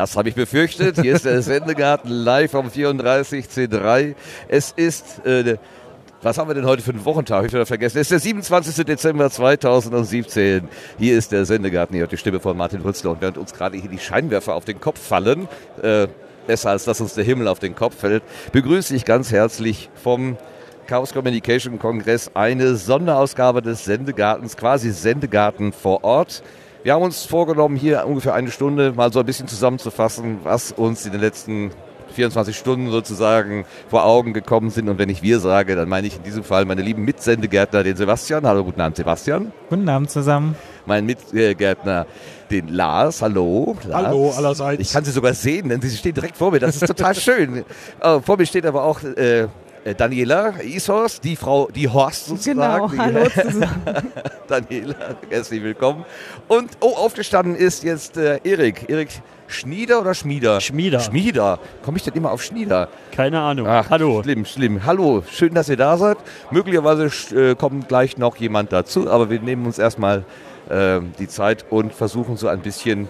Das habe ich befürchtet. Hier ist der Sendegarten live vom 34C3. Es ist, äh, was haben wir denn heute für einen Wochentag? Ich habe vergessen. Es ist der 27. Dezember 2017. Hier ist der Sendegarten. Hier hört die Stimme von Martin Rützler. Und während uns gerade hier die Scheinwerfer auf den Kopf fallen, äh, besser als dass uns der Himmel auf den Kopf fällt, begrüße ich ganz herzlich vom Chaos Communication Kongress eine Sonderausgabe des Sendegartens, quasi Sendegarten vor Ort. Wir haben uns vorgenommen, hier ungefähr eine Stunde mal so ein bisschen zusammenzufassen, was uns in den letzten 24 Stunden sozusagen vor Augen gekommen sind. Und wenn ich wir sage, dann meine ich in diesem Fall meine lieben Mitsendegärtner, den Sebastian. Hallo, guten Abend, Sebastian. Guten Abend zusammen. Mein Mitgärtner, den Lars. Hallo. Lars. Hallo allerseits. Ich kann sie sogar sehen, denn sie steht direkt vor mir. Das ist total schön. Oh, vor mir steht aber auch äh, Daniela Ishorst, die Frau, die Horst sozusagen. Genau, hallo zusammen. Daniela, herzlich willkommen. Und, oh, aufgestanden ist jetzt äh, Erik. Erik Schnieder oder Schmieder? Schmieder. Schmieder. Komme ich denn immer auf Schnieder? Keine Ahnung. Ach, Hallo. Schlimm, schlimm. Hallo, schön, dass ihr da seid. Möglicherweise äh, kommt gleich noch jemand dazu, aber wir nehmen uns erstmal äh, die Zeit und versuchen so ein bisschen,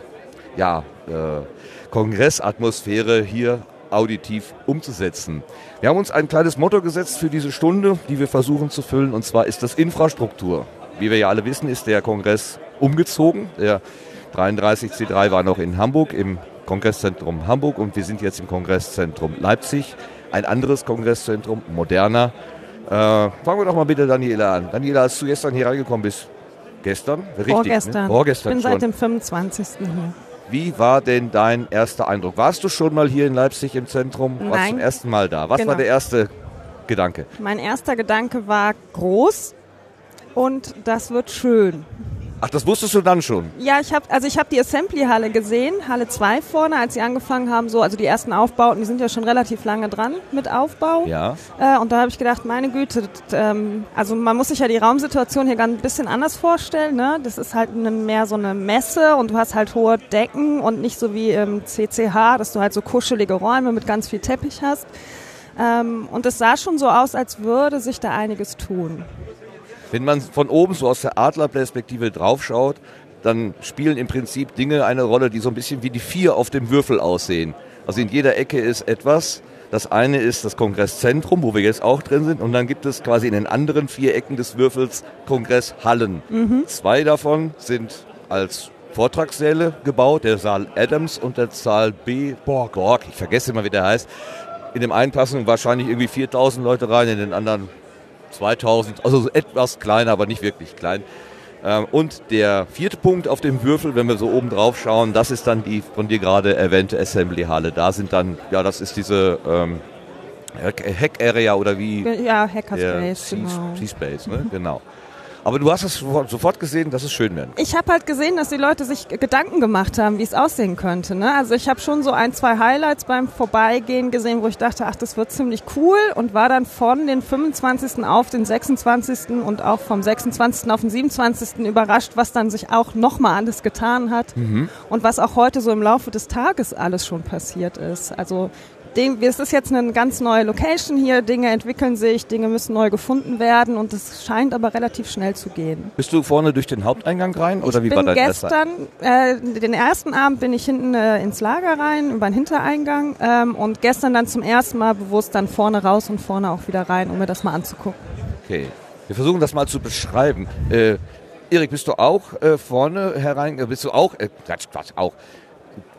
ja, äh, Kongressatmosphäre hier auditiv umzusetzen. Wir haben uns ein kleines Motto gesetzt für diese Stunde, die wir versuchen zu füllen, und zwar ist das Infrastruktur. Wie wir ja alle wissen, ist der Kongress umgezogen. Der 33C3 war noch in Hamburg, im Kongresszentrum Hamburg, und wir sind jetzt im Kongresszentrum Leipzig. Ein anderes Kongresszentrum, moderner. Äh, fangen wir doch mal bitte Daniela an. Daniela, als du gestern hier reingekommen bist, gestern? Richtig, Vorgestern. Ne? Vorgestern ich bin schon. seit dem 25. hier. Wie war denn dein erster Eindruck? Warst du schon mal hier in Leipzig im Zentrum? Warst Nein. zum ersten Mal da? Was Genau. war der erste Gedanke? Mein erster Gedanke war groß und das wird schön. Ach, das wusstest du dann schon. Ja, ich habe also ich habe die Assembly Halle gesehen, Halle 2 vorne, als sie angefangen haben, so also die ersten Aufbauten, die sind ja schon relativ lange dran mit Aufbau. Ja. Äh, und da habe ich gedacht, meine Güte, ähm, also man muss sich ja die Raumsituation hier ganz ein bisschen anders vorstellen. Ne? Das ist halt eine, mehr so eine Messe und du hast halt hohe Decken und nicht so wie im CCH, dass du halt so kuschelige Räume mit ganz viel Teppich hast. Ähm, und es sah schon so aus, als würde sich da einiges tun. Wenn man von oben so aus der Adlerperspektive draufschaut, dann spielen im Prinzip Dinge eine Rolle, die so ein bisschen wie die vier auf dem Würfel aussehen. Also in jeder Ecke ist etwas. Das eine ist das Kongresszentrum, wo wir jetzt auch drin sind. Und dann gibt es quasi in den anderen vier Ecken des Würfels Kongresshallen. Zwei davon sind als Vortragssäle gebaut, der Saal Adams und der Saal B. Borg. Borg. Ich vergesse immer, wie der heißt. In dem einen passen wahrscheinlich irgendwie 4000 Leute rein, in den anderen 2000, also so etwas kleiner, aber nicht wirklich klein. Ähm, Und der vierte Punkt auf dem Würfel, wenn wir so oben drauf schauen, das ist dann die von dir gerade erwähnte Assembly Halle. Da sind dann, ja, das ist diese ähm, Hack Area oder wie Ja, Hackerspace, genau. C-Space, ne? genau. Aber du hast es sofort gesehen, dass es schön werden kann. Ich habe halt gesehen, dass die Leute sich Gedanken gemacht haben, wie es aussehen könnte. Ne? Also ich habe schon so ein, zwei Highlights beim Vorbeigehen gesehen, wo ich dachte, ach, das wird ziemlich cool und war dann von den 25. auf den 26. und auch vom 26. auf den 27. überrascht, was dann sich auch nochmal alles getan hat und was auch heute so im Laufe des Tages alles schon passiert ist. Also dem, es ist jetzt eine ganz neue Location hier, Dinge entwickeln sich, Dinge müssen neu gefunden werden und es scheint aber relativ schnell zu gehen. Bist du vorne durch den Haupteingang rein oder ich wie war dein gestern, äh, den ersten Abend bin ich hinten äh, ins Lager rein, über den Hintereingang ähm, und gestern dann zum ersten Mal bewusst dann vorne raus und vorne auch wieder rein, um mir das mal anzugucken. Okay, wir versuchen das mal zu beschreiben. Äh, Erik, bist du auch äh, vorne herein? äh, Bist du auch? Äh, Quatsch, Quatsch, auch.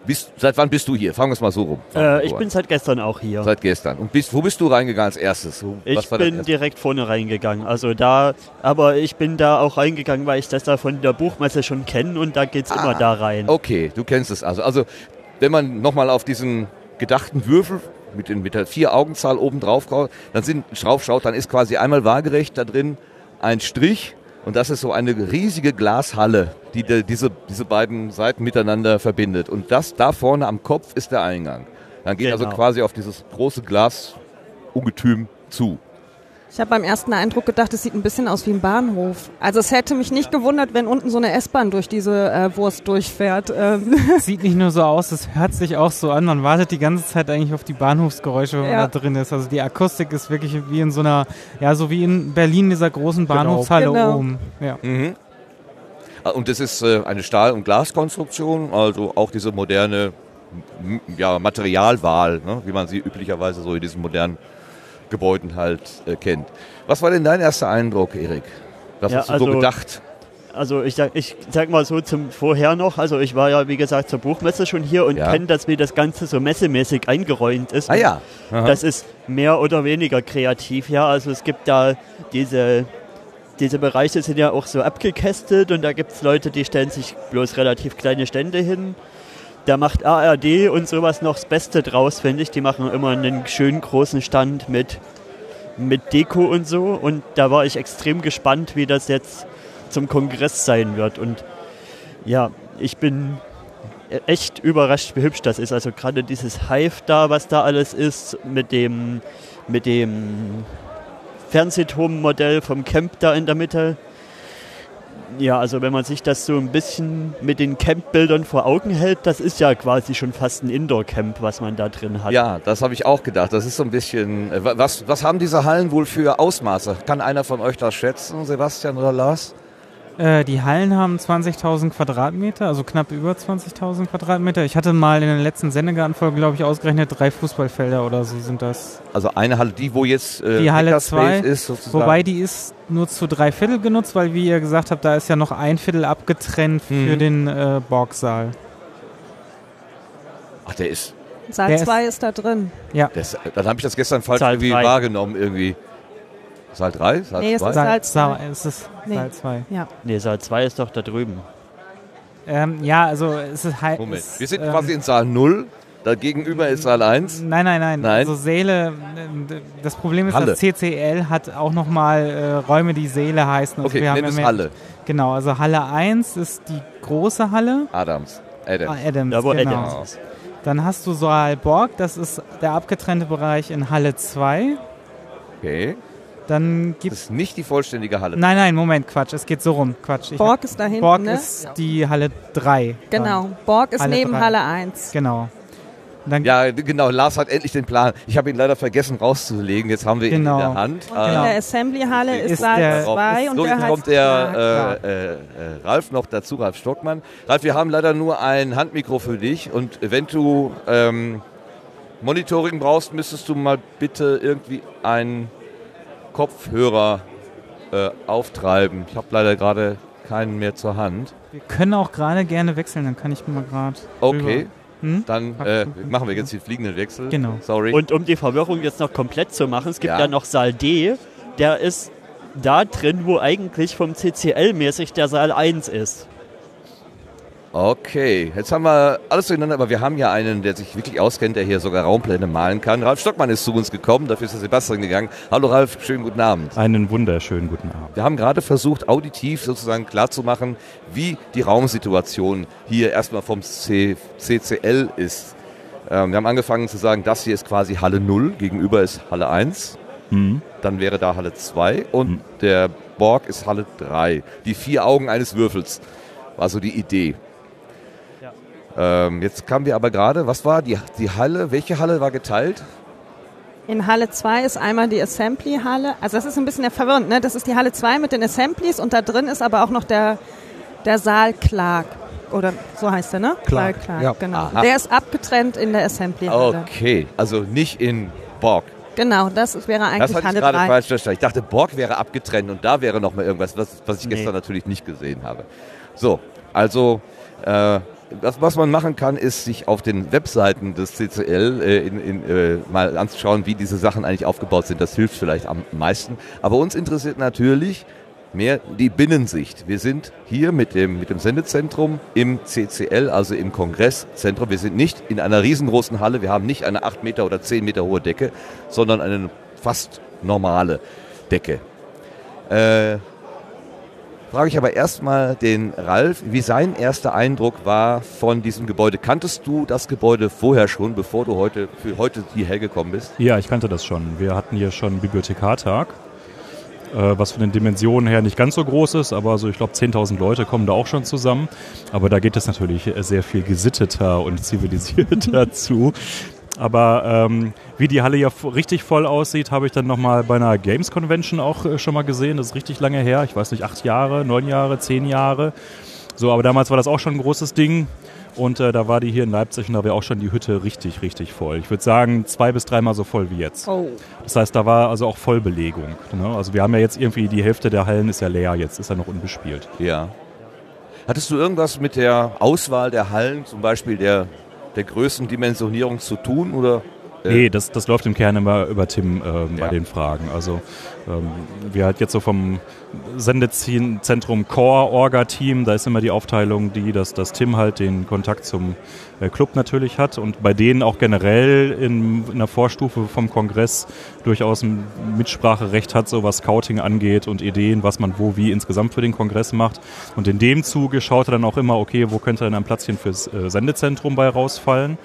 Bist, seit wann bist du hier? Fangen wir es mal so rum. Äh, ich bin seit gestern auch hier. seit gestern. Und bist, wo bist du reingegangen als erstes? Wo- Ich bin direkt vorne reingegangen. Also da, aber ich bin da auch reingegangen, weil ich das da von der Buchmesse schon kenne und da geht's Ah, immer da rein. Okay, du kennst es also. Also, wenn man nochmal auf diesen gedachten Würfel mit, den, mit der Vier-Augenzahl oben drauf schaut, dann sind, drauf schaut, dann ist quasi einmal waagerecht da drin ein Strich und das ist so eine riesige Glashalle, die de, diese, diese beiden Seiten miteinander verbindet. Und das da vorne am Kopf ist der Eingang. Dann geht also Genau. quasi auf dieses große Glasungetüm zu. Ich habe beim ersten Eindruck gedacht, es sieht ein bisschen aus wie ein Bahnhof. Also es hätte mich nicht gewundert, wenn unten so eine S-Bahn durch diese äh, Wurst durchfährt. Ähm. Sieht nicht nur so aus, es hört sich auch so an. Man wartet die ganze Zeit eigentlich auf die Bahnhofsgeräusche, wenn Ja. man da drin ist. Also die Akustik ist wirklich wie in so einer, ja, so wie in Berlin dieser großen Bahnhofshalle Genau. oben. Ja. Mhm. Ah, Und das ist äh, eine Stahl- und Glaskonstruktion, also auch diese moderne ja, Materialwahl, ne, wie man sie üblicherweise so in diesen modernen Gebäuden halt äh, kennt. Was war denn dein erster Eindruck, Erik? Was Ja, hast du so also- gedacht? Also ich sag, ich sag mal so zum Vorher noch, also ich war ja wie gesagt zur Buchmesse schon hier und Ja. kenne das, wie das Ganze so messemäßig eingeräumt ist. Ah ja. Aha. Das ist mehr oder weniger kreativ, ja. Also es gibt da diese, diese Bereiche sind ja auch so abgekästet und da gibt es Leute, die stellen sich bloß relativ kleine Stände hin. Da macht ARD und sowas noch das Beste draus, finde ich. Die machen immer einen schönen großen Stand mit, mit Deko und so. Und da war ich extrem gespannt, wie das jetzt zum Kongress sein wird. Und ja, ich bin echt überrascht, wie hübsch das ist. Also gerade dieses Hive da, was da alles ist, mit dem, mit dem Fernsehturmmodell vom Camp da in der Mitte. Ja, also wenn man sich das so ein bisschen mit den Camp-Bildern vor Augen hält, das ist ja quasi schon fast ein Indoor-Camp, was man da drin hat. Ja, das habe ich auch gedacht. Das ist so ein bisschen. äh, wa- Was, was haben diese Hallen wohl für Ausmaße? Kann einer von euch das schätzen, Sebastian oder Lars? Äh, die Hallen haben 20.000 Quadratmeter, also knapp über 20.000 Quadratmeter. Ich hatte mal in der letzten Sendegartenfolge, glaube ich, ausgerechnet, drei Fußballfelder oder so sind das. Also eine Halle, die wo jetzt äh, Die Halle Hackerspace 2, ist sozusagen. Wobei die ist nur zu drei Viertel genutzt, weil wie ihr gesagt habt, da ist ja noch ein Viertel abgetrennt für Mhm. den äh, Borgsaal. Ach, der ist. Saal Der ist- 2 ist da drin. Der ist dann habe ich das gestern falsch irgendwie wahrgenommen irgendwie. Saal 3? Saal Nee, es 2? ist Saal Saal, zwei. es ist Nee. Saal 2. Ja. Nee, Saal 2 ist doch da drüben. Ähm, ja, also es ist halt. Moment. Wir sind ähm, quasi in Saal 0. Da gegenüber ist Saal 1. Nein, nein, nein, Nein? Also Säle, äh, das Problem ist, Halle. das CCL hat auch nochmal äh, Räume, die Säle heißen. Also Okay, wir haben ja Halle. Genau, also Halle 1 ist die große Halle. Adams. Ah, Adams. Adams, Da wo genau. Adams ist. Dann hast du Saal Borg, das ist der abgetrennte Bereich in Halle 2. Okay. Dann Das gibt ist nicht die vollständige Halle. Nein, nein, Moment, Quatsch, es geht so rum. Quatsch. Ich Borg ist da hinten, Borg ne? ist die Halle 3. Genau. Borg ist Halle neben drei. Halle 1. Genau. Dann, Ja, genau. Lars hat endlich den Plan. Ich habe ihn leider vergessen rauszulegen. Jetzt haben wir Genau. ihn in der Hand. Und Ah. in der Assembly-Halle ist, Ist Saal der- 2 und so, der kommt der äh, äh, äh, Ralf noch dazu, Ralf Stockmann. Ralf, wir haben leider nur ein Handmikro für dich und wenn du ähm, Monitoring brauchst, müsstest du mal bitte irgendwie einen Kopfhörer äh, auftreiben. Ich habe leider gerade keinen mehr zur Hand. wir können auch gerade gerne wechseln, dann kann ich mal gerade. Okay, Hm? dann äh, machen wir jetzt den fliegenden Wechsel. Genau. Sorry. Und um die Verwirrung jetzt noch komplett zu machen, es gibt Ja. ja, noch Saal D, der ist da drin, wo eigentlich vom CCL mäßig der Saal 1 ist. Okay, jetzt haben wir alles durcheinander, aber wir haben ja einen, der sich wirklich auskennt, der hier sogar Raumpläne malen kann. Ralf Stockmann ist zu uns gekommen, dafür ist der Sebastian gegangen. Hallo Ralf, schönen guten Abend. Einen wunderschönen guten Abend. Wir haben gerade versucht, auditiv sozusagen klarzumachen, wie die Raumsituation hier erstmal vom C CCL ist. Ähm, wir haben angefangen zu sagen, das hier ist quasi Halle 0, gegenüber ist Halle 1. Mhm. Dann wäre da Halle 2 und der Borg ist Halle 3. Die vier Augen eines Würfels war so die Idee. Ähm, jetzt kamen wir aber gerade, was war die, die Halle? Welche Halle war geteilt? In Halle 2 ist einmal die Assembly-Halle. Also das ist ein bisschen verwirrend, ne? Das ist die Halle 2 mit den Assemblies und da drin ist aber auch noch der, der Saal Clark. Oder so heißt er, ne? Clark, Saal Clark, ja. genau. Aha. Der ist abgetrennt in der Assembly-Halle. Okay, also nicht in Borg. Genau, das wäre Das eigentlich hatte ich Halle gerade 3. falsch verstanden. Ich dachte, Borg wäre abgetrennt und da wäre noch mal irgendwas, was, was ich Nee. gestern natürlich nicht gesehen habe. So, also äh, das, was man machen kann, ist sich auf den Webseiten des CCL äh, in, in, äh, mal anzuschauen, wie diese Sachen eigentlich aufgebaut sind. Das hilft vielleicht am meisten. Aber uns interessiert natürlich mehr die Binnensicht. Wir sind hier mit dem, mit dem Sendezentrum im CCL, also im Kongresszentrum. Wir sind nicht in einer riesengroßen Halle. Wir haben nicht eine 8 Meter oder 10 Meter hohe Decke, sondern eine fast normale Decke. Äh, frage ich aber erstmal den Ralf, wie sein erster Eindruck war von diesem Gebäude. Kanntest du das Gebäude vorher schon, bevor du heute für heute hierher gekommen bist? Ja, ich kannte das schon. Wir hatten hier schon Bibliothekartag äh, was von den Dimensionen her nicht ganz so groß ist, aber so ich glaube 10.000 Leute kommen da auch schon zusammen. Aber da geht es natürlich sehr viel gesitteter und zivilisierter zu. Aber ähm, wie die Halle ja richtig voll aussieht, habe ich dann nochmal bei einer Games Convention auch äh, schon mal gesehen. Das ist richtig lange her. Ich weiß nicht, acht Jahre, neun Jahre, zehn Jahre. So, aber damals war das auch schon ein großes Ding. Und äh, da war die hier in Leipzig und da war auch schon die Hütte richtig, richtig voll. Ich würde sagen, zwei bis dreimal so voll wie jetzt. Oh. Das heißt, da war also auch Vollbelegung. Ne? Also wir haben ja jetzt irgendwie, die Hälfte der Hallen ist ja leer, jetzt ist er noch unbespielt. Ja. Hattest du irgendwas mit der Auswahl der Hallen, zum Beispiel der, der Größendimensionierung zu tun? Oder Nee, das, das läuft im Kern immer über Tim äh, bei ja. den Fragen. Also ähm, wir halt jetzt so vom Sendezentrum Core Orga Team, da ist immer die Aufteilung, die, dass, dass Tim halt den Kontakt zum äh, Club natürlich hat und bei denen auch generell in, in der Vorstufe vom Kongress durchaus ein Mitspracherecht hat, so was Scouting angeht und Ideen, was man wo wie insgesamt für den Kongress macht. Und in dem Zuge schaut er dann auch immer, okay, wo könnte dann ein Platzchen fürs äh, Sendezentrum bei rausfallen.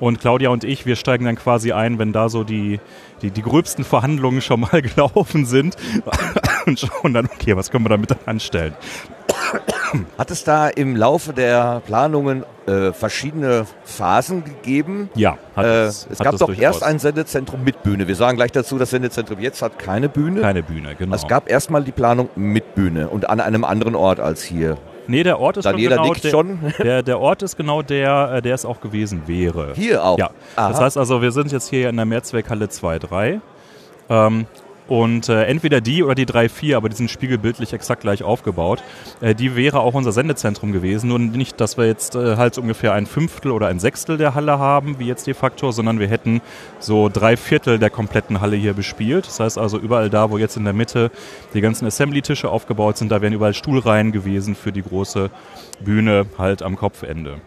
Und Claudia und ich, wir steigen dann quasi ein, wenn da so die, die, die gröbsten Verhandlungen schon mal gelaufen sind und schauen dann, okay, was können wir damit dann anstellen. Hat es da im Laufe der Planungen äh, verschiedene Phasen gegeben? Ja, hat äh, es. Es gab doch erst ein Sendezentrum mit Bühne. Wir sagen gleich dazu, das Sendezentrum jetzt hat keine Bühne. Keine Bühne, genau. Es gab erstmal die Planung mit Bühne und an einem anderen Ort als hier. Nee, der Ort ist Daniela genau der, schon. Der, der Ort ist genau der, äh, der es auch gewesen wäre. Hier auch? Ja. Aha. Das heißt also, wir sind jetzt hier in der Mehrzweckhalle 2.3. Ähm, und äh, entweder die oder die 3.4, aber die sind spiegelbildlich exakt gleich aufgebaut. Äh, die wäre auch unser Sendezentrum gewesen. Nur nicht, dass wir jetzt äh, halt ungefähr ein Fünftel oder ein Sechstel der Halle haben, wie jetzt de facto, sondern wir hätten so drei Viertel der kompletten Halle hier bespielt. Das heißt also überall da, wo jetzt in der Mitte die ganzen Assembly-Tische aufgebaut sind, da wären überall Stuhlreihen gewesen für die große Bühne halt am Kopfende.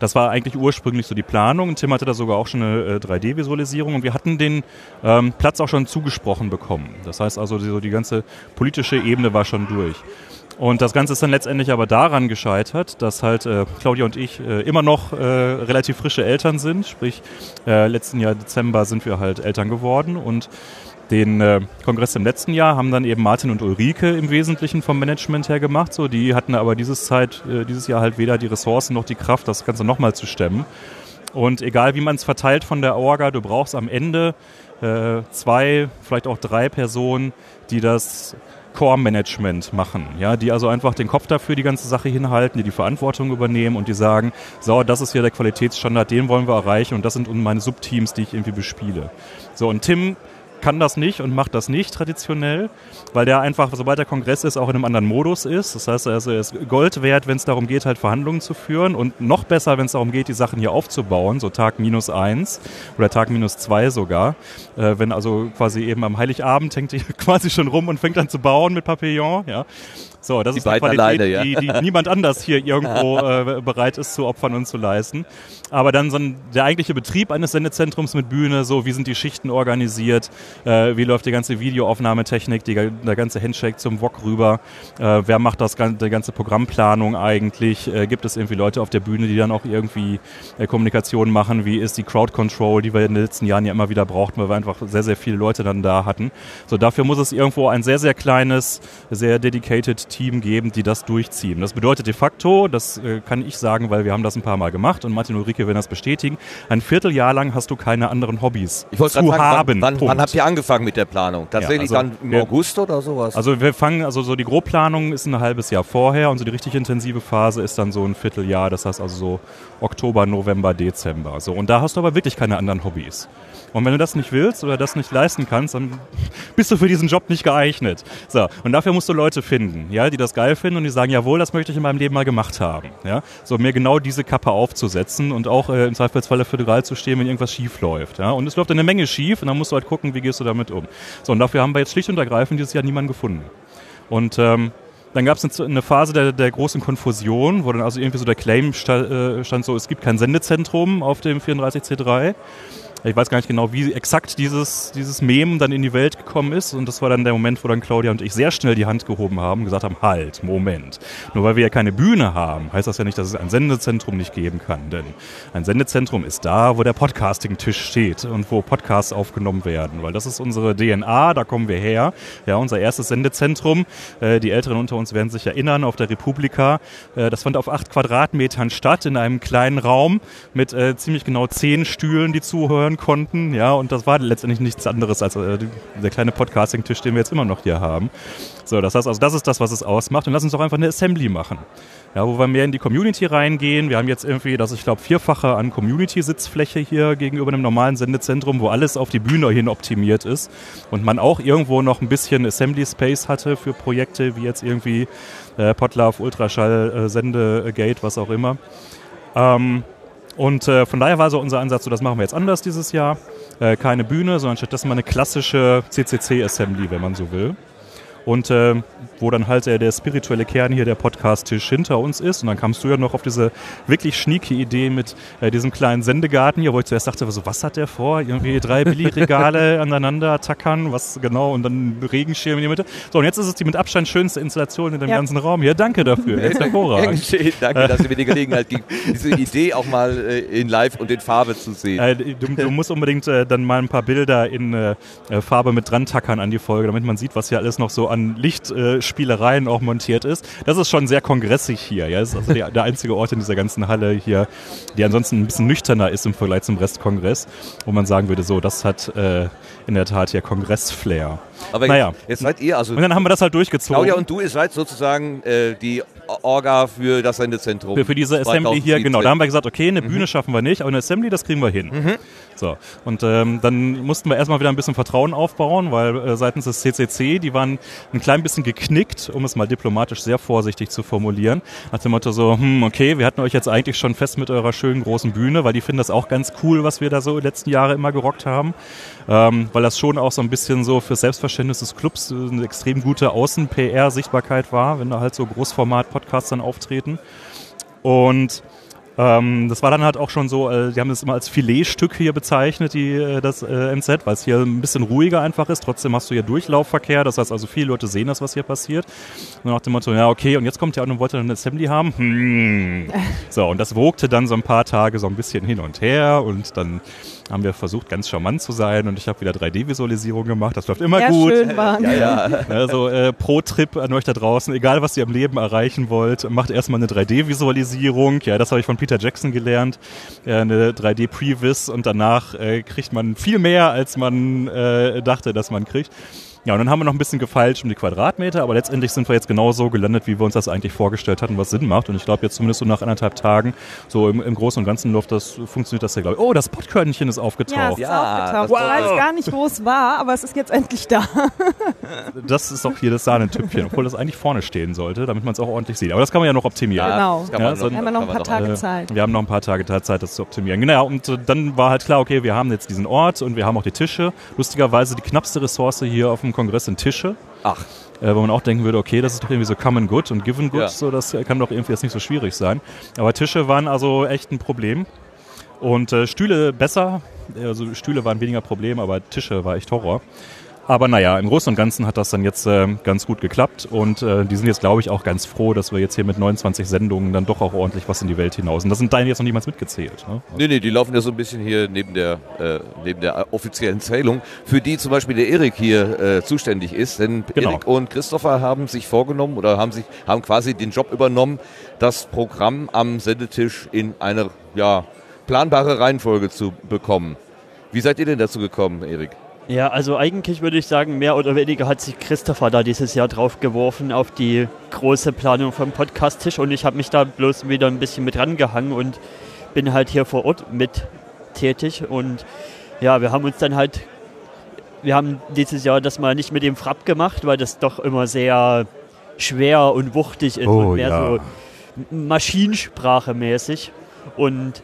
Das war eigentlich ursprünglich so die Planung. Tim hatte da sogar auch schon eine äh, 3D-Visualisierung und wir hatten den ähm, Platz auch schon zugesprochen bekommen. Das heißt also, so die ganze politische Ebene war schon durch. Und das Ganze ist dann letztendlich aber daran gescheitert, dass halt äh, Claudia und ich äh, immer noch äh, relativ frische Eltern sind. Sprich, äh, letzten Jahr Dezember sind wir halt Eltern geworden und den äh, Kongress im letzten Jahr haben dann eben Martin und Ulrike im Wesentlichen vom Management her gemacht. So, die hatten aber dieses Zeit, äh, dieses Jahr halt weder die Ressourcen noch die Kraft, das Ganze nochmal zu stemmen. Und egal wie man es verteilt von der Orga, du brauchst am Ende äh, zwei, vielleicht auch drei Personen, die das Core-Management machen, ja, die also einfach den Kopf dafür die ganze Sache hinhalten, die die Verantwortung übernehmen und die sagen, so, das ist hier der Qualitätsstandard, den wollen wir erreichen und das sind meine Subteams, die ich irgendwie bespiele. So, und Tim kann das nicht und macht das nicht traditionell, weil der einfach, sobald der Kongress ist, auch in einem anderen Modus ist. Das heißt, er ist Gold wert, wenn es darum geht, halt Verhandlungen zu führen und noch besser, wenn es darum geht, die Sachen hier aufzubauen, so Tag minus eins oder Tag minus zwei sogar. Äh, wenn also quasi eben am Heiligabend hängt die quasi schon rum und fängt an zu bauen mit Papillon, ja. So, das die ist eine Qualität, alleine, ja. die, die niemand anders hier irgendwo äh, bereit ist zu opfern und zu leisten. Aber dann so ein, der eigentliche Betrieb eines Sendezentrums mit Bühne, so wie sind die Schichten organisiert, äh, wie läuft die ganze Videoaufnahmetechnik, die, der ganze Handshake zum VOG rüber, äh, wer macht das die ganze Programmplanung eigentlich, äh, gibt es irgendwie Leute auf der Bühne, die dann auch irgendwie äh, Kommunikation machen, wie ist die Crowd Control, die wir in den letzten Jahren ja immer wieder brauchten, weil wir einfach sehr, sehr viele Leute dann da hatten. So, dafür muss es irgendwo ein sehr, sehr kleines, sehr dedicated Team geben, die das durchziehen. Das bedeutet de facto, das äh, kann ich sagen, weil wir haben das ein paar Mal gemacht und Martin Ulrike werden das bestätigen, ein Vierteljahr lang hast du keine anderen Hobbys ich zu sagen, haben. Wann, wann, wann, habt ihr angefangen mit der Planung? Tatsächlich ja, also dann im wir, August oder sowas? Also wir fangen, also so die Grobplanung ist ein halbes Jahr vorher und so die richtig intensive Phase ist dann so ein Vierteljahr, das heißt also so Oktober, November, Dezember. So, und da hast du aber wirklich keine anderen Hobbys. Und wenn du das nicht willst oder das nicht leisten kannst, dann bist du für diesen Job nicht geeignet. So, und dafür musst du Leute finden, ja, die das geil finden und die sagen, jawohl, das möchte ich in meinem Leben mal gemacht haben. Ja, so mir genau diese Kappe aufzusetzen und auch äh, im Zweifelsfall föderal zu stehen, wenn irgendwas schief läuft. Ja, und es läuft eine Menge schief und dann musst du halt gucken, wie gehst du damit um. So, und dafür haben wir jetzt schlicht und ergreifend dieses Jahr niemanden gefunden. Und ähm, dann gab es eine Phase der, der, großen Konfusion, wo dann also irgendwie so der Claim stand, äh, stand so, es gibt kein Sendezentrum auf dem 34C3. Ich weiß gar nicht genau, wie exakt dieses, dieses Mem dann in die Welt gekommen ist. Und das war dann der Moment, wo dann Claudia und ich sehr schnell die Hand gehoben haben und gesagt haben, halt, Moment. Nur weil wir ja keine Bühne haben, heißt das ja nicht, dass es ein Sendezentrum nicht geben kann. Denn ein Sendezentrum ist da, wo der Podcasting-Tisch steht und wo Podcasts aufgenommen werden. Weil das ist unsere DNA, da kommen wir her. Ja, unser erstes Sendezentrum. Äh, die Älteren unter uns werden sich erinnern, auf der Republika. Äh, das fand auf acht Quadratmetern statt, in einem kleinen Raum mit äh, ziemlich genau zehn Stühlen, die zuhören konnten. Ja, und das war letztendlich nichts anderes als äh, der kleine Podcasting-Tisch, den wir jetzt immer noch hier haben. So, das heißt also, das ist das, was es ausmacht. Und lass uns doch einfach eine Assembly machen. Ja, wo wir mehr in die Community reingehen. Wir haben jetzt irgendwie, das ich glaube, vierfache an Community-Sitzfläche hier gegenüber einem normalen Sendezentrum, wo alles auf die Bühne hin optimiert ist. Und man auch irgendwo noch ein bisschen Assembly Space hatte für Projekte wie jetzt irgendwie äh, Potlove, Ultraschall, äh, Sendegate, was auch immer. Ähm, und äh, von daher war so unser Ansatz, so das machen wir jetzt anders dieses Jahr. Äh, keine Bühne, sondern stattdessen mal eine klassische CCC-Assembly, wenn man so will. Und äh, wo dann halt äh, der spirituelle Kern hier der Podcast-Tisch hinter uns ist. Und dann kamst du ja noch auf diese wirklich schnieke Idee mit äh, diesem kleinen Sendegarten hier, wo ich zuerst dachte, so, was hat der vor? Irgendwie drei Billigregale aneinander tackern, was genau, und dann Regenschirm in die Mitte. So, und jetzt ist es die mit Abstand schönste Installation in dem Ja. ganzen Raum hier. Danke dafür. Ist hervorragend. Danke, dass ihr mir die Gelegenheit gibt, diese Idee auch mal äh, in Live und in Farbe zu sehen. Äh, du, du musst unbedingt äh, dann mal ein paar Bilder in Farbe mit dran tackern an die Folge, damit man sieht, was hier alles noch so an Lichtspielereien auch montiert ist. Das ist schon sehr kongressig hier. Ja? Das ist also der, der einzige Ort in dieser ganzen Halle hier, die ansonsten ein bisschen nüchterner ist im Vergleich zum Restkongress, wo man sagen würde, so, das hat äh, in der Tat hier Kongress-Flair. Aber naja. jetzt, jetzt seid ihr, also Und dann haben wir das halt durchgezogen. Claudia und du, ihr seid sozusagen äh, die Orga für das Sendezentrum. Für, für diese Assembly hier, 2017. genau. Da haben wir gesagt, okay, eine Bühne schaffen wir nicht, aber eine Assembly, das kriegen wir hin. So. Und ähm, dann mussten wir erstmal wieder ein bisschen Vertrauen aufbauen, weil äh, seitens des CCC, die waren ein klein bisschen geknickt, um es mal diplomatisch sehr vorsichtig zu formulieren. Nach dem Motto so, hm, okay, wir hatten euch jetzt eigentlich schon fest mit eurer schönen großen Bühne, weil die finden das auch ganz cool, was wir da so die letzten Jahre immer gerockt haben. Ähm, weil das schon auch so ein bisschen so für Selbstverständnis des Clubs eine extrem gute Außen-PR-Sichtbarkeit war, wenn da halt so Großformat-Podcasts dann auftreten. Und ähm, das war dann halt auch schon so, äh, die haben das immer als Filetstück hier bezeichnet, die, äh, das äh, MZ, weil es hier ein bisschen ruhiger einfach ist. Trotzdem hast du hier Durchlaufverkehr, das heißt also viele Leute sehen das, was hier passiert. Und nach dem Motto, ja okay, und jetzt kommt ja und wollte dann eine Assembly haben. Hm. So, und das wogte dann so ein paar Tage so ein bisschen hin und her und dann haben wir versucht, ganz charmant zu sein und ich habe wieder 3D-Visualisierung gemacht. Das läuft immer Ja, gut. schön waren. Ja, ja. Also äh, pro Trip an euch da draußen, egal was ihr im Leben erreichen wollt, macht erstmal eine 3D-Visualisierung. Ja, das habe ich von Peter Jackson gelernt. Äh, eine 3D-Previs und danach äh, kriegt man viel mehr, als man äh, dachte, dass man kriegt. Ja, und dann haben wir noch ein bisschen gefeilscht um die Quadratmeter, aber letztendlich sind wir jetzt genau so gelandet, wie wir uns das eigentlich vorgestellt hatten, was Sinn macht. Und ich glaube jetzt zumindest so nach anderthalb Tagen, so im, im Großen und Ganzen läuft das, funktioniert das ja, glaube ich. Oh, das Pottkörnchen ist Ja, aufgetaucht. es ist Ja, aufgetaucht. das- Ich weiß gar nicht, wo es war, aber es ist jetzt endlich da. Das ist auch hier das Sahnetüpfchen, obwohl das eigentlich vorne stehen sollte, damit man es auch ordentlich sieht. Aber das kann man ja noch optimieren. Genau. das kann Ja, man so- noch, Wir haben ja noch ein paar man Tage Äh, Zeit. Wir haben noch ein paar Tage Zeit, das zu optimieren. Genau, und äh, dann war halt klar, okay, wir haben jetzt diesen Ort und wir haben auch die Tische. Lustigerweise die knappste Ressource hier auf dem Kongress sind Tische. Ach, Äh, wo man auch denken würde, okay, das ist doch irgendwie so common good und given good, Ja. so das kann doch irgendwie jetzt nicht so schwierig sein. Aber Tische waren also echt ein Problem. Und äh, Stühle besser, also Stühle waren weniger Problem, aber Tische war echt Horror. Aber naja, im Großen und Ganzen hat das dann jetzt äh, ganz gut geklappt und äh, die sind jetzt, glaube ich, auch ganz froh, dass wir jetzt hier mit 29 Sendungen dann doch auch ordentlich was in die Welt hinaus. Und das sind deine jetzt noch niemals mitgezählt. Ne? nee, nee, die laufen ja so ein bisschen hier neben der, äh, neben der offiziellen Zählung, für die zum Beispiel der Erik hier äh, zuständig ist. Denn Genau. Erik und Christopher haben sich vorgenommen oder haben sich, haben quasi den Job übernommen, das Programm am Sendetisch in eine, ja, planbare Reihenfolge zu bekommen. Wie seid ihr denn dazu gekommen, Erik? Ja, also eigentlich würde ich sagen, mehr oder weniger hat sich Christopher da dieses Jahr drauf geworfen auf die große Planung vom Podcast-Tisch und ich habe mich da bloß wieder ein bisschen mit rangehangen und bin halt hier vor Ort mit tätig und ja, wir haben uns dann halt, wir haben dieses Jahr das mal nicht mit dem Frapp gemacht, weil das doch immer sehr schwer und wuchtig ist Oh, und mehr ja. so Maschinensprache mäßig und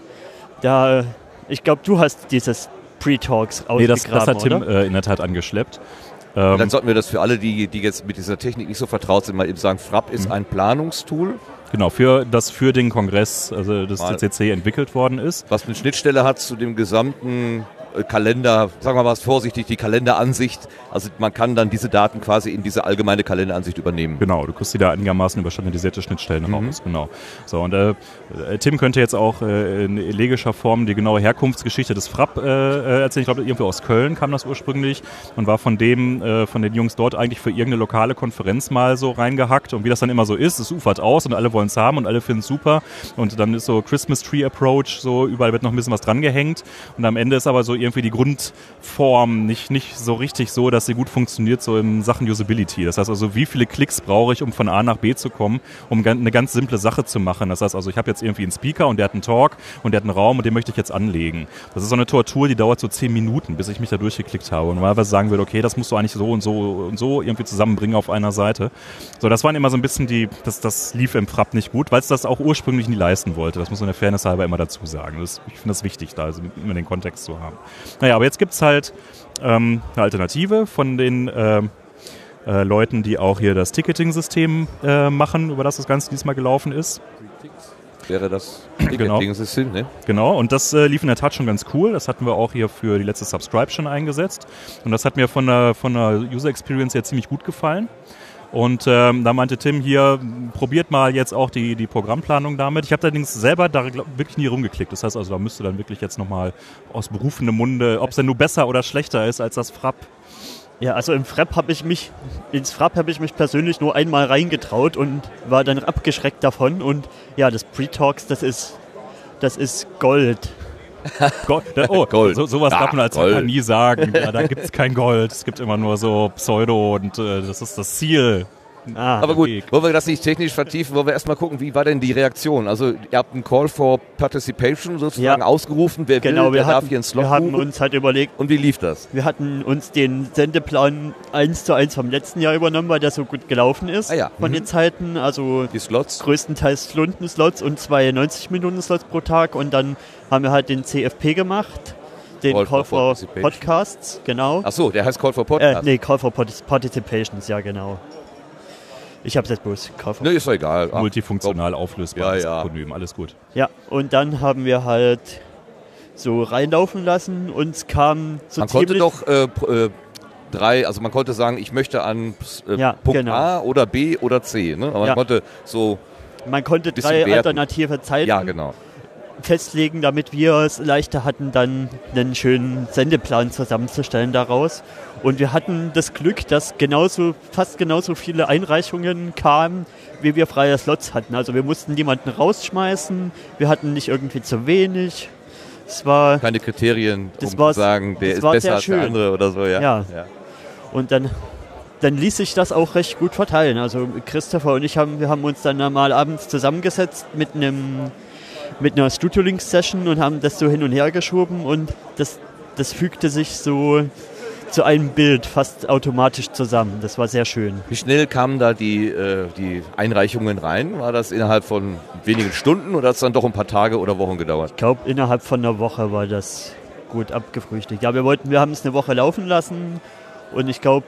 da, ich glaube, du hast dieses Pre-Talks ausgegraben, Nee, das, das hat Tim oder? äh, in der Tat angeschleppt. Ähm, dann sollten wir das für alle, die, die jetzt mit dieser Technik nicht so vertraut sind, mal eben sagen, Frapp ist ein Planungstool, genau, für das für den Kongress, also das CCC entwickelt worden ist. was eine Schnittstelle hat zu dem gesamten Kalender, sagen wir mal vorsichtig, die Kalenderansicht. Also man kann dann diese Daten quasi in diese allgemeine Kalenderansicht übernehmen. Genau, du kriegst die da einigermaßen über standardisierte Schnittstellen raus. Genau. So, und äh, äh, Tim könnte jetzt auch äh, in elegischer Form die genaue Herkunftsgeschichte des Frapp äh, äh, erzählen. Ich glaube, irgendwo aus Köln kam das ursprünglich und war von dem, äh, von den Jungs dort eigentlich für irgendeine lokale Konferenz mal so reingehackt. Und wie das dann immer so ist, es ufert aus und alle wollen es haben und alle finden es super. Und dann ist so Christmas Tree Approach, so überall wird noch ein bisschen was dran gehängt. Und am Ende ist aber so irgendwie die Grundform nicht, nicht so richtig so, dass sie gut funktioniert, so in Sachen Usability. Das heißt also, wie viele Klicks brauche ich, um von A nach B zu kommen, um eine ganz simple Sache zu machen. Das heißt also, ich habe jetzt irgendwie einen Speaker und der hat einen Talk und der hat einen Raum und den möchte ich jetzt anlegen. Das ist so eine Tortur, die dauert so zehn Minuten, bis ich mich da durchgeklickt habe. Und normalerweise sagen würde, okay, das musst du eigentlich so und so und so irgendwie zusammenbringen auf einer Seite. So, das waren immer so ein bisschen die, das, das lief im Frapp nicht gut, weil es das auch ursprünglich nie leisten wollte. Das muss man der Fairness halber immer dazu sagen. Das, ich finde das wichtig, da also immer den Kontext zu haben. Naja, aber jetzt gibt's halt ähm, eine Alternative von den ähm, äh, Leuten, die auch hier das Ticketing-System äh, machen, über das das Ganze diesmal gelaufen ist. Wäre das Genau. Ticketing-System, ne? Genau, und das äh, lief in der Tat schon ganz cool. Das hatten wir auch hier für die letzte Subscription eingesetzt. Und das hat mir von der, von der User Experience her ziemlich gut gefallen. Und ähm, da meinte Tim hier, probiert mal jetzt auch die, die Programmplanung damit. Ich habe allerdings selber da glaub, wirklich nie rumgeklickt. Das heißt also, da müsste dann wirklich jetzt nochmal aus berufenem Munde, ob es denn nur besser oder schlechter ist als das Frapp. Ja, also im Frapp habe ich mich, ins Frapp habe ich mich persönlich nur einmal reingetraut und war dann abgeschreckt davon. Und ja, das Pre-Talks, das ist, das ist Gold. Gold. Oh, Gold. So, sowas Ja, darf man als Gold. Hacker nie sagen. Ja, da gibt es kein Gold. Es gibt immer nur so Pseudo und äh, das ist das Ziel. Ah, Aber gut, Weg. wollen wir das nicht technisch vertiefen, wollen wir erstmal gucken, wie war denn die Reaktion? Also ihr habt einen Call for Participation sozusagen Ja. ausgerufen, wer genau, will, wir der darf hatten, hier einen Slot wir hatten buchen. uns halt überlegt, Und wie lief das? wir hatten uns den Sendeplan eins zu eins vom letzten Jahr übernommen, weil der so gut gelaufen ist Ah ja, von mhm. den Zeiten. Also Die Slots? größtenteils Stundenslots und zwei 90-Minuten-Slots pro Tag. Und dann haben wir halt den CFP gemacht, den Call Call, for. Podcasts, genau. Ach so, der heißt Call for Äh, Podcast. nee, Call for Partic- Participations, ja genau. Ich hab's jetzt bloß. For Ne, ist doch egal. Ach, Multifunktional auflösbares Ja, ja. Akronym. Alles gut. Ja, und dann haben wir halt so reinlaufen lassen. Uns kam so Man konnte doch äh, äh, drei, also man konnte sagen, ich möchte an äh, Ja, Punkt genau. A oder B oder C. Ne? Aber man Ja. konnte so, Man konnte drei werten. alternative Zeiten ja genau. festlegen, damit wir es leichter hatten, dann einen schönen Sendeplan zusammenzustellen daraus. Und wir hatten das Glück, dass genauso, fast genauso viele Einreichungen kamen, wie wir freie Slots hatten. Also wir mussten niemanden rausschmeißen, wir hatten nicht irgendwie zu wenig. Es war Keine Kriterien, um zu sagen, der ist besser als der andere oder so. Ja. Ja. Und dann, dann ließ sich das auch recht gut verteilen. Also Christopher und ich haben, wir haben uns dann mal abends zusammengesetzt mit einem mit einer Studio Link Session und haben das so hin und her geschoben und das, das fügte sich so zu einem Bild fast automatisch zusammen. Das war sehr schön. Wie schnell kamen da die, äh, die Einreichungen rein? War das innerhalb von wenigen Stunden oder hat es dann doch ein paar Tage oder Wochen gedauert? Ich glaube, innerhalb von einer Woche war das gut abgefrühstückt. Ja, wir wollten, wir haben es eine Woche laufen lassen und ich glaube,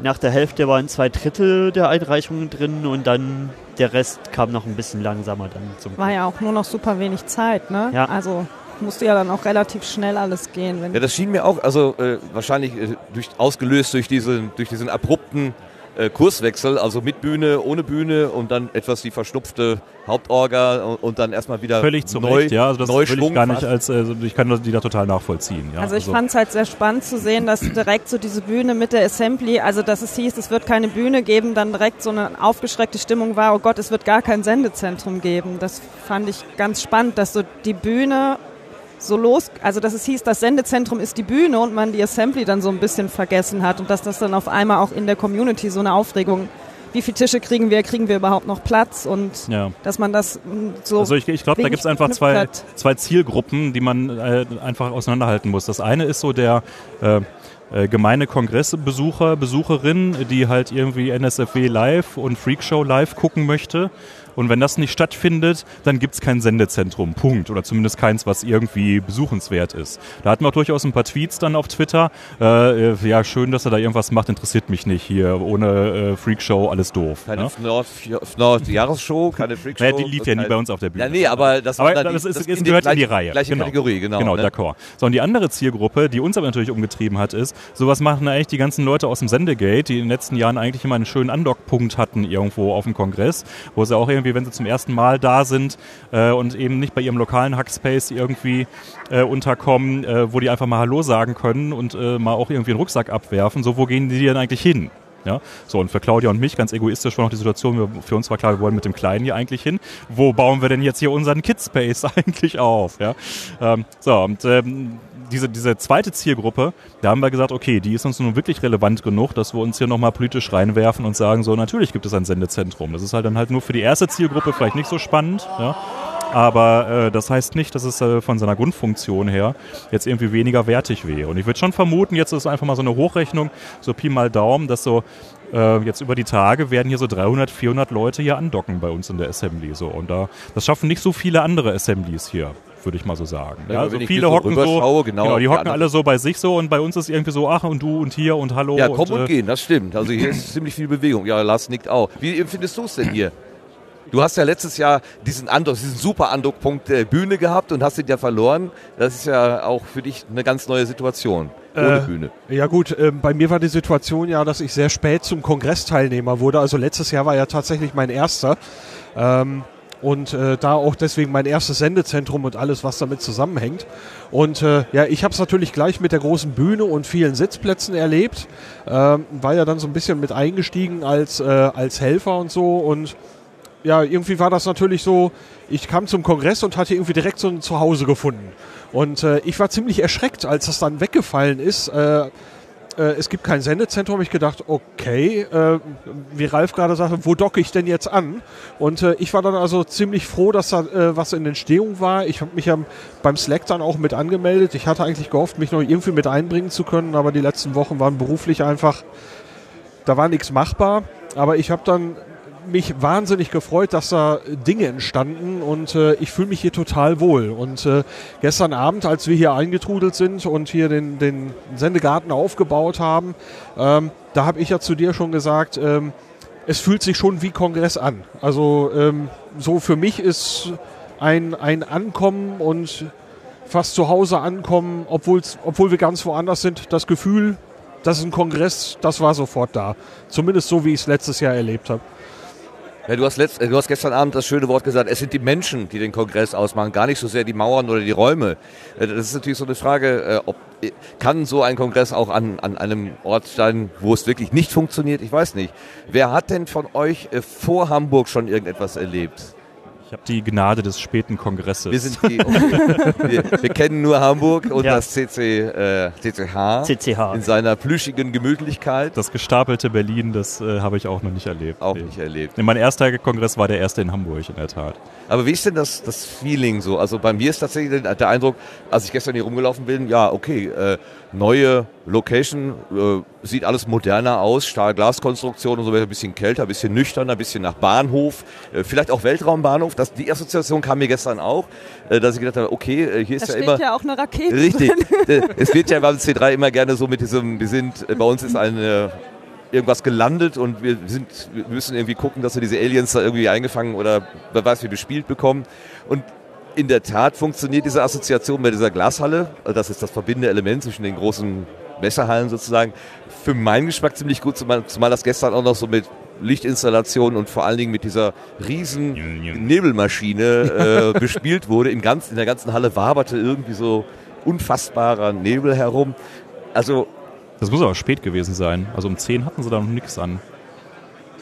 nach der Hälfte waren zwei Drittel der Einreichungen drin und dann der Rest kam noch ein bisschen langsamer dann zum War ja auch nur noch super wenig Zeit, ne? Ja. Also musste ja dann auch relativ schnell alles gehen. Wenn Ja, das schien mir auch, also äh, wahrscheinlich äh, durch, ausgelöst durch diesen, durch diesen abrupten äh, Kurswechsel, also mit Bühne, ohne Bühne und dann etwas die verstopfte Hauptorga und, und dann erstmal wieder Völlig zu neu, Recht, ja. Also das will Neuschwung ich gar nicht als, äh, ich kann die da total nachvollziehen. Ja. Also ich fand es halt sehr spannend zu sehen, dass direkt so diese Bühne mit der Assembly, also dass es hieß, es wird keine Bühne geben, dann direkt so eine aufgeschreckte Stimmung war, oh Gott, es wird gar kein Sendezentrum geben. Das fand ich ganz spannend, dass so die Bühne so los, also dass es hieß, das Sendezentrum ist die Bühne und man die Assembly dann so ein bisschen vergessen hat und dass das dann auf einmal auch in der Community so eine Aufregung, wie viele Tische kriegen wir, kriegen wir überhaupt noch Platz und ja. dass man das mm, so Also ich, ich glaube, da gibt es einfach zwei, hat. zwei Zielgruppen, die man äh, einfach auseinanderhalten muss. Das eine ist so der äh, äh, gemeine Kongressbesucher, Besucherin, die halt irgendwie NSFW live und Freakshow live gucken möchte Und wenn das nicht stattfindet, dann gibt es kein Sendezentrum. Punkt. Oder zumindest keins, was irgendwie besuchenswert ist. Da hatten wir auch durchaus ein paar Tweets dann auf Twitter. Äh, ja, schön, dass er da irgendwas macht, interessiert mich nicht hier. Ohne äh, Freakshow, alles doof. Keine ne? FNORD-Jahresshow, keine Freakshow. Ja, die lief ja nie bei uns auf der Bühne. Ja, nee, aber das, Aber das, die, ist, das ist, in gehört in die Reihe. Gleiche genau. Kategorie, genau. Genau, ne? d'accord. So, und die andere Zielgruppe, die uns aber natürlich umgetrieben hat, ist, sowas machen eigentlich die ganzen Leute aus dem Sendegate, die in den letzten Jahren eigentlich immer einen schönen Andockpunkt hatten irgendwo auf dem Kongress, wo sie auch irgendwie, wenn sie zum ersten Mal da sind äh, und eben nicht bei ihrem lokalen Hackspace irgendwie äh, unterkommen, äh, wo die einfach mal Hallo sagen können und äh, mal auch irgendwie einen Rucksack abwerfen. So, wo gehen die denn eigentlich hin? Ja, so und für Claudia und mich ganz egoistisch war noch die Situation, wir, für uns war klar, wir wollen mit dem Kleinen hier eigentlich hin. Wo bauen wir denn jetzt hier unseren Kidspace eigentlich auf? Ja, ähm, so und ähm, diese, diese zweite Zielgruppe, da haben wir gesagt, okay, die ist uns nun wirklich relevant genug, dass wir uns hier nochmal politisch reinwerfen und sagen, so natürlich gibt es ein Sendezentrum. Das ist halt dann halt nur für die erste Zielgruppe vielleicht nicht so spannend, ja. Aber äh, das heißt nicht, dass es äh, von seiner Grundfunktion her jetzt irgendwie weniger wertig wäre. Und ich würde schon vermuten, jetzt ist einfach mal so eine Hochrechnung, so Pi mal Daumen, dass so äh, jetzt über die Tage werden hier so 300, 400 Leute hier andocken bei uns in der Assembly. So. Und da, das schaffen nicht so viele andere Assemblies hier würde ich mal so sagen. Ja, Ja, also viele so hocken so, genau, genau, die hocken anderen- alle so bei sich so und bei uns ist irgendwie so, ach und du und hier und hallo. Ja, komm und, äh, gehen, das stimmt. Also hier ist ziemlich viel Bewegung. Ja, Lars nickt auch. Wie empfindest du es denn hier? Du hast ja letztes Jahr diesen Andock, diesen super Andockpunkt äh, Bühne gehabt und hast ihn ja verloren. Das ist ja auch für dich eine ganz neue Situation. Ohne Äh, Bühne. Ja gut, ähm, bei mir war die Situation ja, dass ich sehr spät zum Kongressteilnehmer wurde. Also letztes Jahr war ja tatsächlich mein erster. Ähm, und äh, da auch deswegen mein erstes Sendezentrum und alles, was damit zusammenhängt. Und äh, ja, ich habe es natürlich gleich mit der großen Bühne und vielen Sitzplätzen erlebt. Ähm, war ja dann so ein bisschen mit eingestiegen als, äh, als Helfer und so. Und ja, irgendwie war das natürlich so, ich kam zum Kongress und hatte irgendwie direkt so ein Zuhause gefunden. Und äh, ich war ziemlich erschreckt, als das dann weggefallen ist. Äh, äh, es gibt kein Sendezentrum. Ich gedacht, okay, äh, wie Ralf gerade sagte, wo docke ich denn jetzt an? Und äh, ich war dann also ziemlich froh, dass da äh, was in Entstehung war. Ich habe mich ja beim Slack dann auch mit angemeldet. Ich hatte eigentlich gehofft, mich noch irgendwie mit einbringen zu können, aber die letzten Wochen waren beruflich einfach, da war nichts machbar. Aber ich habe dann mich wahnsinnig gefreut, dass da Dinge entstanden und äh, ich fühle mich hier total wohl. Und äh, gestern Abend, als wir hier eingetrudelt sind und hier den, den Sendegarten aufgebaut haben, ähm, da habe ich ja zu dir schon gesagt, ähm, es fühlt sich schon wie Kongress an. Also ähm, so für mich ist ein, ein Ankommen und fast zu Hause ankommen, obwohl wir ganz woanders sind, das Gefühl, das ist ein Kongress, das war sofort da. Zumindest so, wie ich es letztes Jahr erlebt habe. Ja, du, hast letzt, äh, du hast gestern Abend das schöne Wort gesagt, es sind die Menschen, die den Kongress ausmachen, gar nicht so sehr die Mauern oder die Räume. Äh, Das ist natürlich so eine Frage, äh, ob, kann so ein Kongress auch an, an einem Ort sein, wo es wirklich nicht funktioniert? Ich weiß nicht. Wer hat denn von euch vor Hamburg schon irgendetwas erlebt? Ich habe die Gnade des späten Kongresses. Wir sind die, okay. wir, wir kennen nur Hamburg und Ja. das CC, äh, CCH CCH. in seiner plüschigen Gemütlichkeit das gestapelte Berlin, das äh, habe ich auch noch nicht erlebt. auch Nee. nicht erlebt. Nee, Mein erster Kongress war der erste in Hamburg, in der Tat. Aber wie ist denn das, das Feeling so? Also bei mir ist tatsächlich der Eindruck, als ich gestern hier rumgelaufen bin, ja, okay, äh, neue Location, äh, sieht alles moderner aus, Stahlglaskonstruktion und so weiter, ein bisschen kälter, ein bisschen nüchterner, ein bisschen nach Bahnhof, äh, vielleicht auch Weltraumbahnhof. Das, die Assoziation kam mir gestern auch, äh, dass ich gedacht habe, okay, äh, hier Da ist ja steht immer... ja auch eine Rakete Richtig. Äh, es wird ja beim C3 immer gerne so mit diesem, wir sind, bei uns ist eine irgendwas gelandet und wir sind, wir müssen irgendwie gucken, dass wir diese Aliens da irgendwie eingefangen oder wer weiß wie bespielt bekommen. Und in der Tat funktioniert diese Assoziation bei dieser Glashalle, also das ist das verbindende Element zwischen den großen Messerhallen sozusagen, für meinen Geschmack ziemlich gut, zumal, zumal das gestern auch noch so mit Lichtinstallationen und vor allen Dingen mit dieser riesen Nebelmaschine äh, bespielt wurde. Im ganzen, in der ganzen Halle waberte irgendwie so unfassbarer Nebel herum. Also Das muss aber spät gewesen sein. Also um 10 hatten sie da noch nichts an.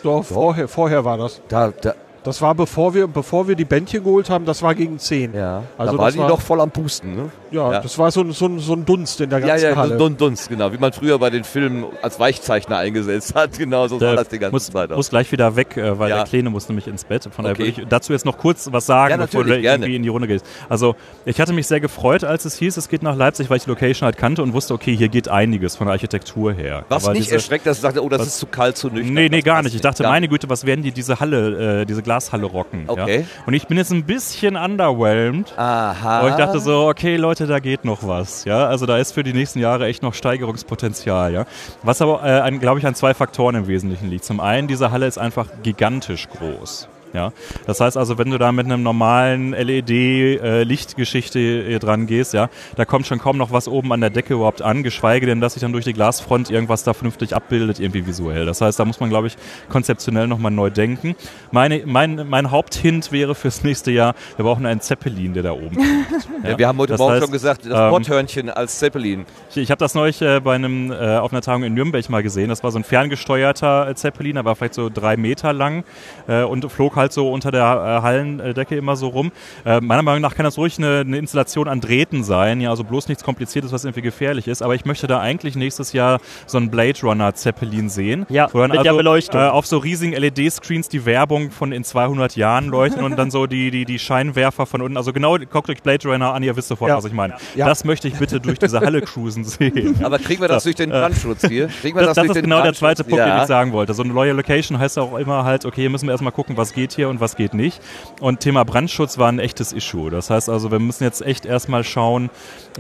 Doch, vorher, vorher war das. da, da, Das war bevor wir, bevor wir die Bändchen geholt haben, das war gegen 10. ja, Also da war die war- noch voll am Pusten. Ne? Ja, Ja. das war so, ein- so, so ein Dunst in der Ja, ganzen ja, Halle. Dun Dunst, genau. Wie man früher bei den Filmen als Weichzeichner eingesetzt hat. Genau so Der das die ganze muss, Zeit auch. muss gleich wieder weg, äh, weil Ja. der Kleine muss nämlich ins Bett. Von daher Okay. würde ich dazu jetzt noch kurz was sagen, Ja, bevor du gerne. irgendwie in die Runde gehst. Also ich hatte mich sehr gefreut, als es hieß, es geht nach Leipzig, weil ich die Location halt kannte und wusste, okay, hier geht einiges von der Architektur her. Was Aber nicht diese- erschreckt, dass ich dachte, oh, das was- ist zu kalt, zu nüchtern. Nee, nee, gar nicht. Ich dachte, Ja. meine Güte, was werden die diese Halle, äh, diese Glashalle rocken? Okay. Ja? Und ich bin jetzt ein bisschen underwhelmed. Aha. Aber ich dachte so, okay, Leute, da geht noch was. Ja, also da ist für die nächsten Jahre echt noch Steigerungspotenzial. Ja, was aber, äh, glaube ich, an zwei Faktoren im Wesentlichen liegt. Zum einen, diese Halle ist einfach gigantisch groß. Ja, das heißt also, wenn du da mit einem normalen LED-Lichtgeschichte äh, dran gehst, ja, da kommt schon kaum noch was oben an der Decke überhaupt an, geschweige denn, dass sich dann durch die Glasfront irgendwas da vernünftig abbildet, irgendwie visuell. Das heißt, da muss man, glaube ich, konzeptionell nochmal neu denken. Meine, mein, mein Haupthint wäre fürs nächste Jahr, wir brauchen einen Zeppelin, der da oben fliegt. Ja, wir haben heute Das Morgen heißt, schon gesagt, das ähm, Potthörnchen als Zeppelin. Ich, ich habe das neulich äh, bei einem äh, auf einer Tagung in Nürnberg mal gesehen. Das war so ein ferngesteuerter äh, Zeppelin, der war vielleicht so drei Meter lang äh, und flog halt so unter der äh, Hallendecke immer so rum. Äh, meiner Meinung nach kann das ruhig eine, eine Installation an Drähten sein, ja, also bloß nichts Kompliziertes, was irgendwie gefährlich ist. Aber ich möchte da eigentlich nächstes Jahr so einen Blade Runner Zeppelin sehen. Ja, wo dann mit der also, Beleuchtung. Äh, auf so riesigen LED-Screens die Werbung von in 200 Jahren leuchten und dann so die, die, die Scheinwerfer von unten. Also genau, guckt euch Blade Runner an, ihr wisst sofort, Ja. was ich meine. Ja. Das möchte ich bitte durch diese Halle cruisen sehen. Aber kriegen wir das durch den Brandschutz hier? Kriegen wir Das, das durch ist den genau der zweite Punkt, ja. den ich sagen wollte. So eine neue Location heißt auch immer halt, okay, hier müssen wir erstmal gucken, was geht hier und was geht nicht. Und Thema Brandschutz war ein echtes Issue. Das heißt also, wir müssen jetzt echt erstmal schauen,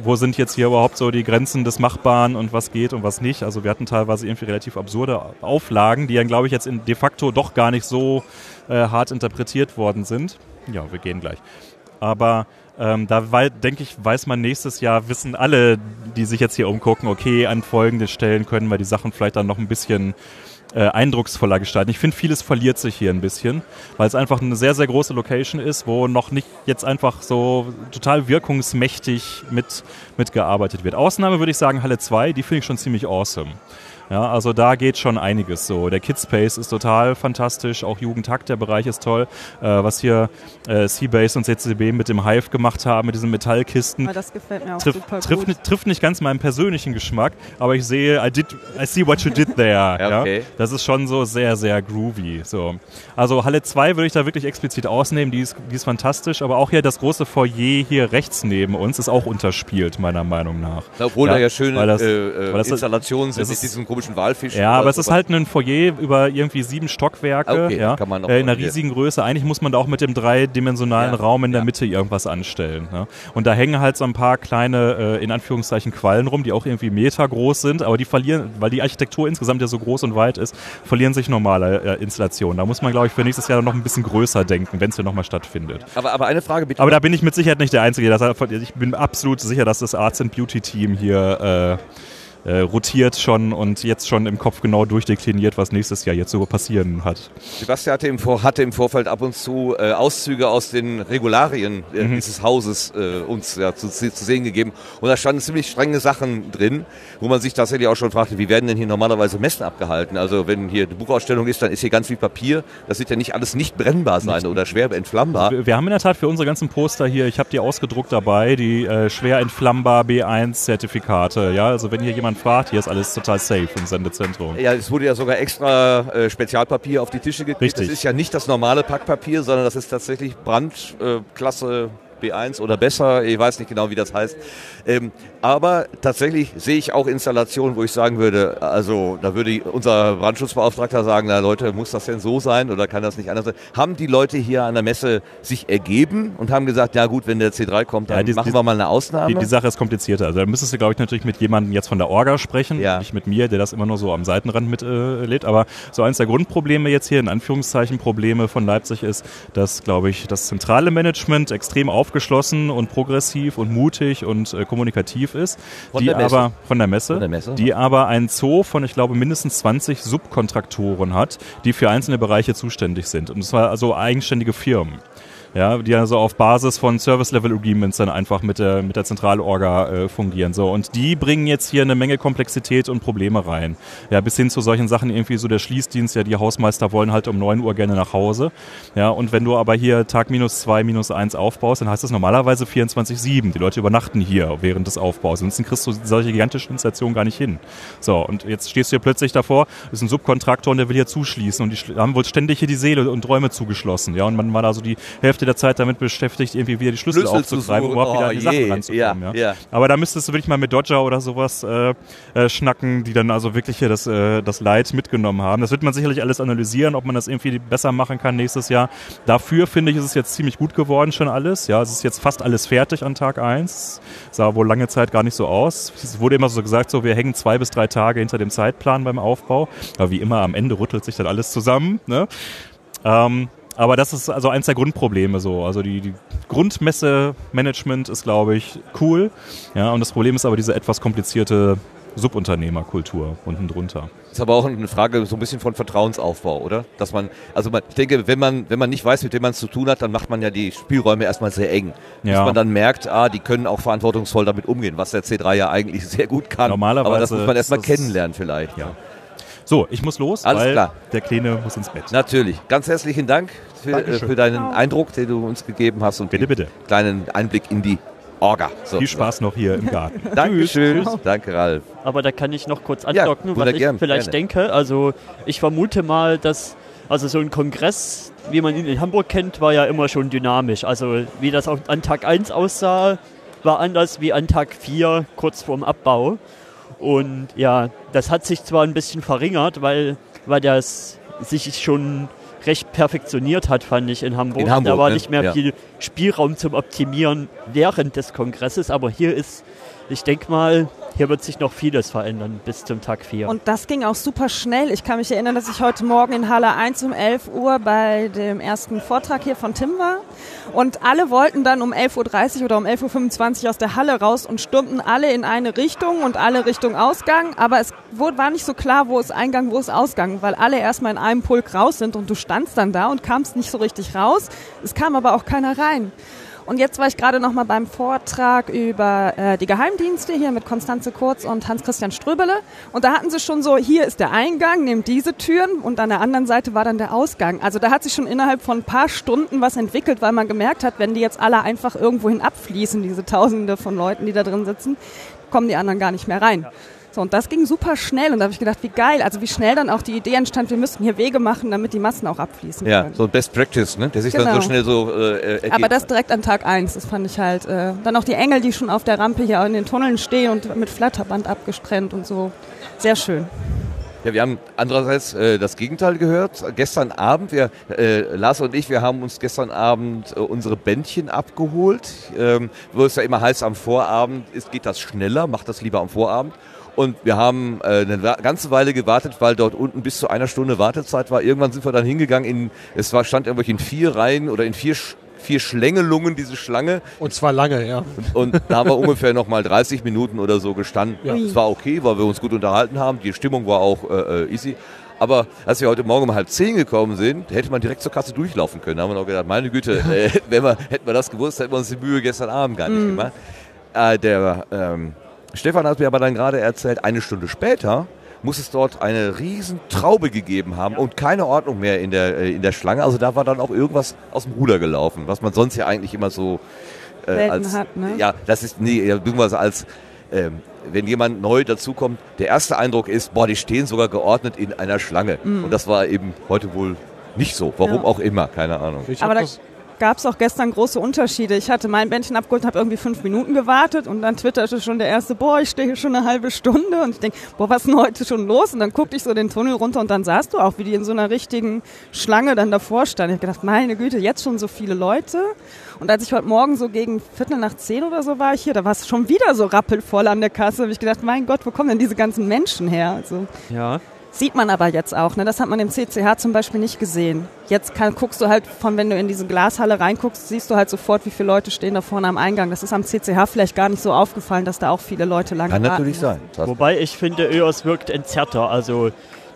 wo sind jetzt hier überhaupt so die Grenzen des Machbaren und was geht und was nicht. Also wir hatten teilweise irgendwie relativ absurde Auflagen, die dann, glaube ich, jetzt in de facto doch gar nicht so äh, hart interpretiert worden sind. Ja, wir gehen gleich. Aber ähm, da denke ich, weiß man nächstes Jahr, wissen alle, die sich jetzt hier umgucken, okay, an folgenden Stellen können wir die Sachen vielleicht dann noch ein bisschen äh, eindrucksvoller gestalten. Ich finde, vieles verliert sich hier ein bisschen, weil es einfach eine sehr, sehr große Location ist, wo noch nicht jetzt einfach so total wirkungsmächtig mit, mitgearbeitet wird. Ausnahme würde ich sagen Halle 2, die finde ich schon ziemlich awesome. Ja, also da geht schon einiges so. Der Kidspace ist total fantastisch, auch Jugendtakt, der Bereich ist toll. Äh, was hier äh, Seabase und CCB mit dem Hive gemacht haben, mit diesen Metallkisten, Aber das gefällt mir auch trifft, super trifft, gut. nicht, trifft nicht ganz meinen persönlichen Geschmack, aber ich sehe, I, did, I see what you did there. ja, okay. Das ist schon so sehr, sehr groovy. So. Also Halle 2 würde ich da wirklich explizit ausnehmen, die ist, die ist fantastisch, aber auch hier das große Foyer hier rechts neben uns ist auch unterspielt, meiner Meinung nach. Obwohl Ja, da ja schöne weil das- äh, äh, weil das- Installationen sind ist- diesen komischen Walfischen. Ja, aber es ist halt ein Foyer über irgendwie sieben Stockwerke, Okay, ja, kann man auch äh, in einer riesigen Größe. Eigentlich muss man da auch mit dem dreidimensionalen Ja, Raum in der ja. Mitte irgendwas anstellen. Ne? Und da hängen halt so ein paar kleine, äh, in Anführungszeichen, Quallen rum, die auch irgendwie Meter groß sind, aber die verlieren, weil die Architektur insgesamt ja so groß und weit ist, verlieren sich normale äh, Installationen. Da muss man, glaube ich, für nächstes Jahr noch ein bisschen größer denken, wenn es hier nochmal stattfindet. aber, aber eine Frage bitte. Aber da bin ich mit Sicherheit nicht der Einzige. Das, ich bin absolut sicher, dass das Arts and Beauty Team hier äh, rotiert schon und jetzt schon im Kopf genau durchdekliniert, was nächstes Jahr jetzt so passieren hat. Sebastian hatte im, Vor hatte im Vorfeld ab und zu äh, Auszüge aus den Regularien äh, Mhm. dieses Hauses äh, uns ja, zu, zu sehen gegeben. Und da standen ziemlich strenge Sachen drin, wo man sich tatsächlich auch schon fragte, wie werden denn hier normalerweise Messen abgehalten? Also wenn hier eine Buchausstellung ist, dann ist hier ganz viel Papier. Das wird ja nicht alles nicht brennbar sein oder schwer entflammbar. Wir, wir haben in der Tat für unsere ganzen Poster hier, ich habe die ausgedruckt dabei, die äh, schwer entflammbar B1-Zertifikate. Ja, also wenn hier jemand fragt, hier ist alles total safe im Sendezentrum. Ja, es wurde ja sogar extra äh, Spezialpapier auf die Tische gekriegt. Richtig. Das ist ja nicht das normale Packpapier, sondern das ist tatsächlich Brandklasse äh, B1 oder besser. Ich weiß nicht genau, wie das heißt. Ähm, aber tatsächlich sehe ich auch Installationen, wo ich sagen würde, also da würde unser Brandschutzbeauftragter sagen, na Leute, muss das denn so sein oder kann das nicht anders sein? Haben die Leute hier an der Messe sich ergeben und haben gesagt, ja gut, wenn der C3 kommt, dann Ja, die- machen die- wir mal eine Ausnahme? Die, die Sache ist komplizierter. Also da müsstest du, glaube ich, natürlich mit jemandem jetzt von der Orga sprechen, Ja. nicht mit mir, der das immer nur so am Seitenrand mitlädt. Äh. Aber so eins der Grundprobleme jetzt hier, in Anführungszeichen Probleme von Leipzig ist, dass, glaube ich, das zentrale Management extrem aufgeschlossen und progressiv und mutig und äh, kommunikativ ist. Von die aber von der Messe, Von der Messe. die aber einen Zoo von, ich glaube, mindestens 20 Subkontraktoren hat, die für einzelne Bereiche zuständig sind. Und zwar also eigenständige Firmen. Ja, die also auf Basis von Service-Level-Agreements dann einfach mit der, mit der Zentralorga äh, fungieren. So. Und die bringen jetzt hier eine Menge Komplexität und Probleme rein. Ja, bis hin zu solchen Sachen, irgendwie so der Schließdienst, ja, die Hausmeister wollen halt um 9 Uhr gerne nach Hause. Ja, und wenn du aber hier Tag minus 2, minus 1 aufbaust, dann heißt das normalerweise 24-7. Die Leute übernachten hier während des Aufbaus. Ansonsten kriegst du solche gigantischen Installationen gar nicht hin. So, und jetzt stehst du hier plötzlich davor, ist ein Subkontraktor und der will hier zuschließen und die haben wohl ständig hier die Seele und Räume zugeschlossen. Ja, und man war da so die Hälfte der Zeit damit beschäftigt, irgendwie wieder die Schlüssel, Schlüssel aufzutreiben, zu überhaupt wieder an die Oh Sachen ranzukommen. Ja, ja. Aber da müsstest du wirklich mal mit Dodger oder sowas äh, äh, schnacken, die dann also wirklich hier das, äh, das Leid mitgenommen haben. Das wird man sicherlich alles analysieren, ob man das irgendwie besser machen kann nächstes Jahr. Dafür finde ich, ist es jetzt ziemlich gut geworden schon alles. Ja, es ist jetzt fast alles fertig an Tag 1. Sah wohl lange Zeit gar nicht so aus. Es wurde immer so gesagt, so wir hängen zwei bis drei Tage hinter dem Zeitplan beim Aufbau. Aber wie immer, am Ende rüttelt sich dann alles zusammen. Ne? Ähm, aber das ist also eins der Grundprobleme so. Also die, die Grundmesse-Management ist, glaube ich, cool. Ja, und das Problem ist aber diese etwas komplizierte Subunternehmerkultur unten drunter. Ist aber auch eine Frage so ein bisschen von Vertrauensaufbau, oder? Dass man, also man, ich denke, wenn man, wenn man nicht weiß, mit wem man es zu tun hat, dann macht man ja die Spielräume erstmal sehr eng. Ja. Bis man dann merkt, ah, die können auch verantwortungsvoll damit umgehen, was der C3 ja eigentlich sehr gut kann. Normalerweise aber das muss man erstmal kennenlernen vielleicht. Ja. So, ich muss los, Alles weil klar. der Kleine muss ins Bett. Natürlich. Ganz herzlichen Dank für, äh, für deinen Eindruck, den du uns gegeben hast und Bitte, bitte. kleinen Einblick in die Orga. So. Viel Spaß noch hier im Garten. Dankeschön. Danke, Ralf. Aber da kann ich noch kurz Ja, andocken, oder was ich gern, vielleicht gerne. denke. Also ich vermute mal, dass also so ein Kongress, wie man ihn in Hamburg kennt, war ja immer schon dynamisch. Also wie das auch an Tag 1 aussah, war anders wie an Tag 4, kurz vorm Abbau. Und ja, das hat sich zwar ein bisschen verringert, weil, weil das sich schon recht perfektioniert hat, fand ich in Hamburg. In Hamburg, da war ne? nicht mehr Ja. viel Spielraum zum Optimieren während des Kongresses, aber hier ist, ich denke mal, hier wird sich noch vieles verändern bis zum Tag 4. Und das ging auch super schnell. Ich kann mich erinnern, dass ich heute Morgen in Halle 1 um 11 Uhr bei dem ersten Vortrag hier von Tim war. Und alle wollten dann um 11.30 Uhr oder um 11.25 Uhr aus der Halle raus und stürmten alle in eine Richtung und alle Richtung Ausgang. Aber es war nicht so klar, wo ist Eingang, wo ist Ausgang, weil alle erstmal in einem Pulk raus sind und du standst dann da und kamst nicht so richtig raus. Es kam aber auch keiner rein. Und jetzt war ich gerade noch mal beim Vortrag über äh, die Geheimdienste hier mit Konstanze Kurz und Hans-Christian Ströbele. Und da hatten sie schon so, hier ist der Eingang, nehmt diese Türen und an der anderen Seite war dann der Ausgang. Also da hat sich schon innerhalb von ein paar Stunden was entwickelt, weil man gemerkt hat, wenn die jetzt alle einfach irgendwohin abfließen, diese Tausende von Leuten, die da drin sitzen, kommen die anderen gar nicht mehr rein. So, und das ging super schnell und da habe ich gedacht, wie geil, also wie schnell dann auch die Idee entstand, wir müssten hier Wege machen, damit die Massen auch abfließen Ja, können. so ein Best Practice, ne? der sich dann so Genau. schnell so äh, ergibt. Aber das direkt an Tag 1, das fand ich halt. Äh, dann auch die Engel, die schon auf der Rampe hier in den Tunneln stehen und mit Flatterband abgestrennt und so. Sehr schön. Ja, wir haben andererseits äh, das Gegenteil gehört. Gestern Abend, wir, äh, Lars und ich, wir haben uns gestern Abend äh, unsere Bändchen abgeholt. Ähm, wo es ja immer heißt, am Vorabend ist, geht das schneller, macht das lieber am Vorabend. Und wir haben äh, eine ganze Weile gewartet, weil dort unten bis zu einer Stunde Wartezeit war. Irgendwann sind wir dann hingegangen in, es war, stand irgendwo in vier Reihen oder in vier, vier Schlängelungen, diese Schlange. Und zwar lange, ja. Und da haben wir ungefähr noch mal 30 Minuten oder so gestanden. Ja. Es war okay, weil wir uns gut unterhalten haben. Die Stimmung war auch äh, äh, easy. Aber als wir heute Morgen um halb zehn gekommen sind, hätte man direkt zur Kasse durchlaufen können. Da haben wir noch gedacht, meine Güte, äh, wenn wir, hätten wir das gewusst, hätten wir uns die Mühe gestern Abend gar nicht gemacht. Äh, der ähm, Stefan hat mir aber dann gerade erzählt, eine Stunde später muss es dort eine riesen Traube gegeben haben und keine Ordnung mehr in der, äh, in der Schlange. Also da war dann auch irgendwas aus dem Ruder gelaufen, was man sonst ja eigentlich immer so äh, Selten als, hat, ne? ja, das ist, nee, ja, beziehungsweise als, ähm, wenn jemand neu dazukommt, der erste Eindruck ist, boah, die stehen sogar geordnet in einer Schlange. Und das war eben heute wohl nicht so. Warum Ja. auch immer, keine Ahnung. Ich Aber hab da das, gab es auch gestern große Unterschiede. Ich hatte mein Bändchen abgeholt, habe irgendwie fünf Minuten gewartet und dann twitterte schon der erste, boah, ich stehe hier schon eine halbe Stunde und ich denke, boah, was ist denn heute schon los? Und dann guckte ich so den Tunnel runter und dann sahst du auch, wie die in so einer richtigen Schlange dann davor standen. Ich habe gedacht, meine Güte, jetzt schon so viele Leute. Und als ich heute Morgen so gegen Viertel nach zehn oder so war ich hier, da war es schon wieder so rappelvoll an der Kasse. habe ich gedacht, mein Gott, wo kommen denn diese ganzen Menschen her? Also, Ja. Sieht man aber jetzt auch, ne? das hat man im CCH zum Beispiel nicht gesehen. Jetzt kann, guckst du halt von, wenn du in diese Glashalle reinguckst, siehst du halt sofort, wie viele Leute stehen da vorne am Eingang. Das ist am CCH vielleicht gar nicht so aufgefallen, dass da auch viele Leute lang Kann natürlich sein. Wobei ich finde, EOS wirkt entzerrter. Also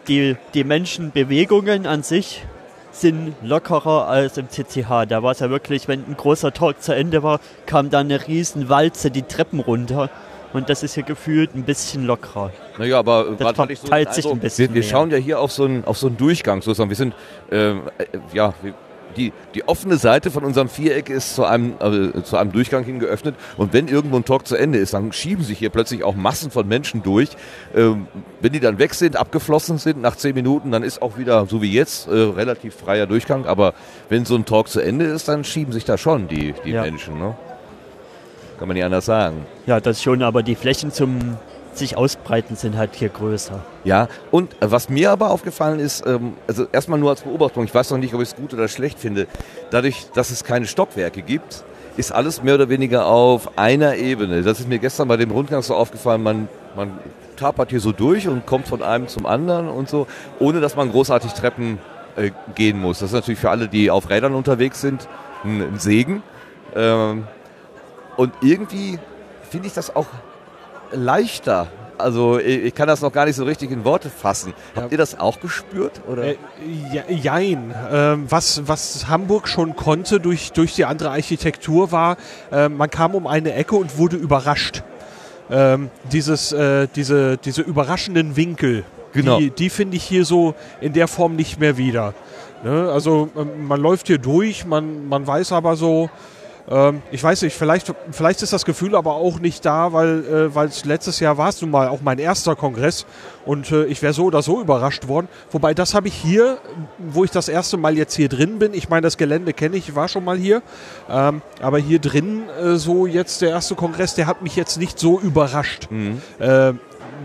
die, die Menschenbewegungen an sich sind lockerer als im CCH. Da war es ja wirklich, wenn ein großer Talk zu Ende war, kam da eine riesen Walze die Treppen runter. Und das ist hier gefühlt ein bisschen lockerer. Naja, aber Das so verteilt den sich ein bisschen Wir, wir schauen ja hier auf so einen, auf so einen Durchgang sozusagen. Wir sind, ähm, äh, ja, die, die offene Seite von unserem Viereck ist zu einem, äh, zu einem Durchgang hin geöffnet. Und wenn irgendwo ein Talk zu Ende ist, dann schieben sich hier plötzlich auch Massen von Menschen durch. Ähm, wenn die dann weg sind, abgeflossen sind nach zehn Minuten, dann ist auch wieder, so wie jetzt, äh, relativ freier Durchgang. Aber wenn so ein Talk zu Ende ist, dann schieben sich da schon die, die Ja. Menschen. Ne? Kann man nicht anders sagen. Ja, das schon, aber die Flächen zum sich ausbreiten sind halt hier größer. Ja, und äh, was mir aber aufgefallen ist, ähm, also erstmal nur als Beobachtung, ich weiß noch nicht, ob ich es gut oder schlecht finde, dadurch, dass es keine Stockwerke gibt, ist alles mehr oder weniger auf einer Ebene. Das ist mir gestern bei dem Rundgang so aufgefallen, man, man tapert hier so durch und kommt von einem zum anderen und so, ohne dass man großartig Treppen äh, gehen muss. Das ist natürlich für alle, die auf Rädern unterwegs sind, ein, ein Segen. Ähm, und irgendwie finde ich das auch leichter. Also ich kann das noch gar nicht so richtig in Worte fassen. Habt ihr das auch gespürt? Oder? Äh, ja, jein. Ähm, was, was Hamburg schon konnte durch, durch die andere Architektur war, äh, man kam um eine Ecke und wurde überrascht. Ähm, dieses, äh, diese, diese überraschenden Winkel, Genau. die, die finde ich hier so in der Form nicht mehr wieder. Ne? Also ähm, man läuft hier durch, man, man weiß aber so, ähm, ich weiß nicht, vielleicht, vielleicht ist das Gefühl aber auch nicht da, weil äh, letztes Jahr war es nun mal auch mein erster Kongress und äh, ich wäre so oder so überrascht worden. Wobei das habe ich hier, wo ich das erste Mal jetzt hier drin bin. Ich meine, das Gelände kenne ich, war schon mal hier, ähm, aber hier drin äh, so jetzt der erste Kongress, der hat mich jetzt nicht so überrascht. Äh,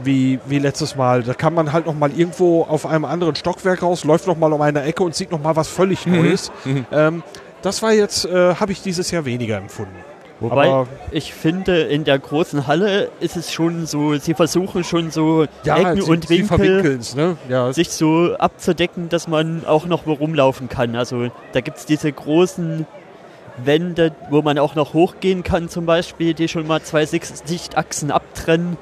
wie, wie letztes Mal. Da kann man halt noch mal irgendwo auf einem anderen Stockwerk raus, läuft noch mal um eine Ecke und sieht noch mal was völlig Neues. Ähm, das war jetzt, äh, habe ich dieses Jahr weniger empfunden. Wobei Aber- ich finde, in der großen Halle ist es schon so, sie versuchen schon so Ecken sie, und Winkel ne? Ja, sich so abzudecken, dass man auch noch rumlaufen kann. Also da gibt es diese großen Wände, wo man auch noch hochgehen kann zum Beispiel, die schon mal zwei Sicht- Sichtachsen abtrennen.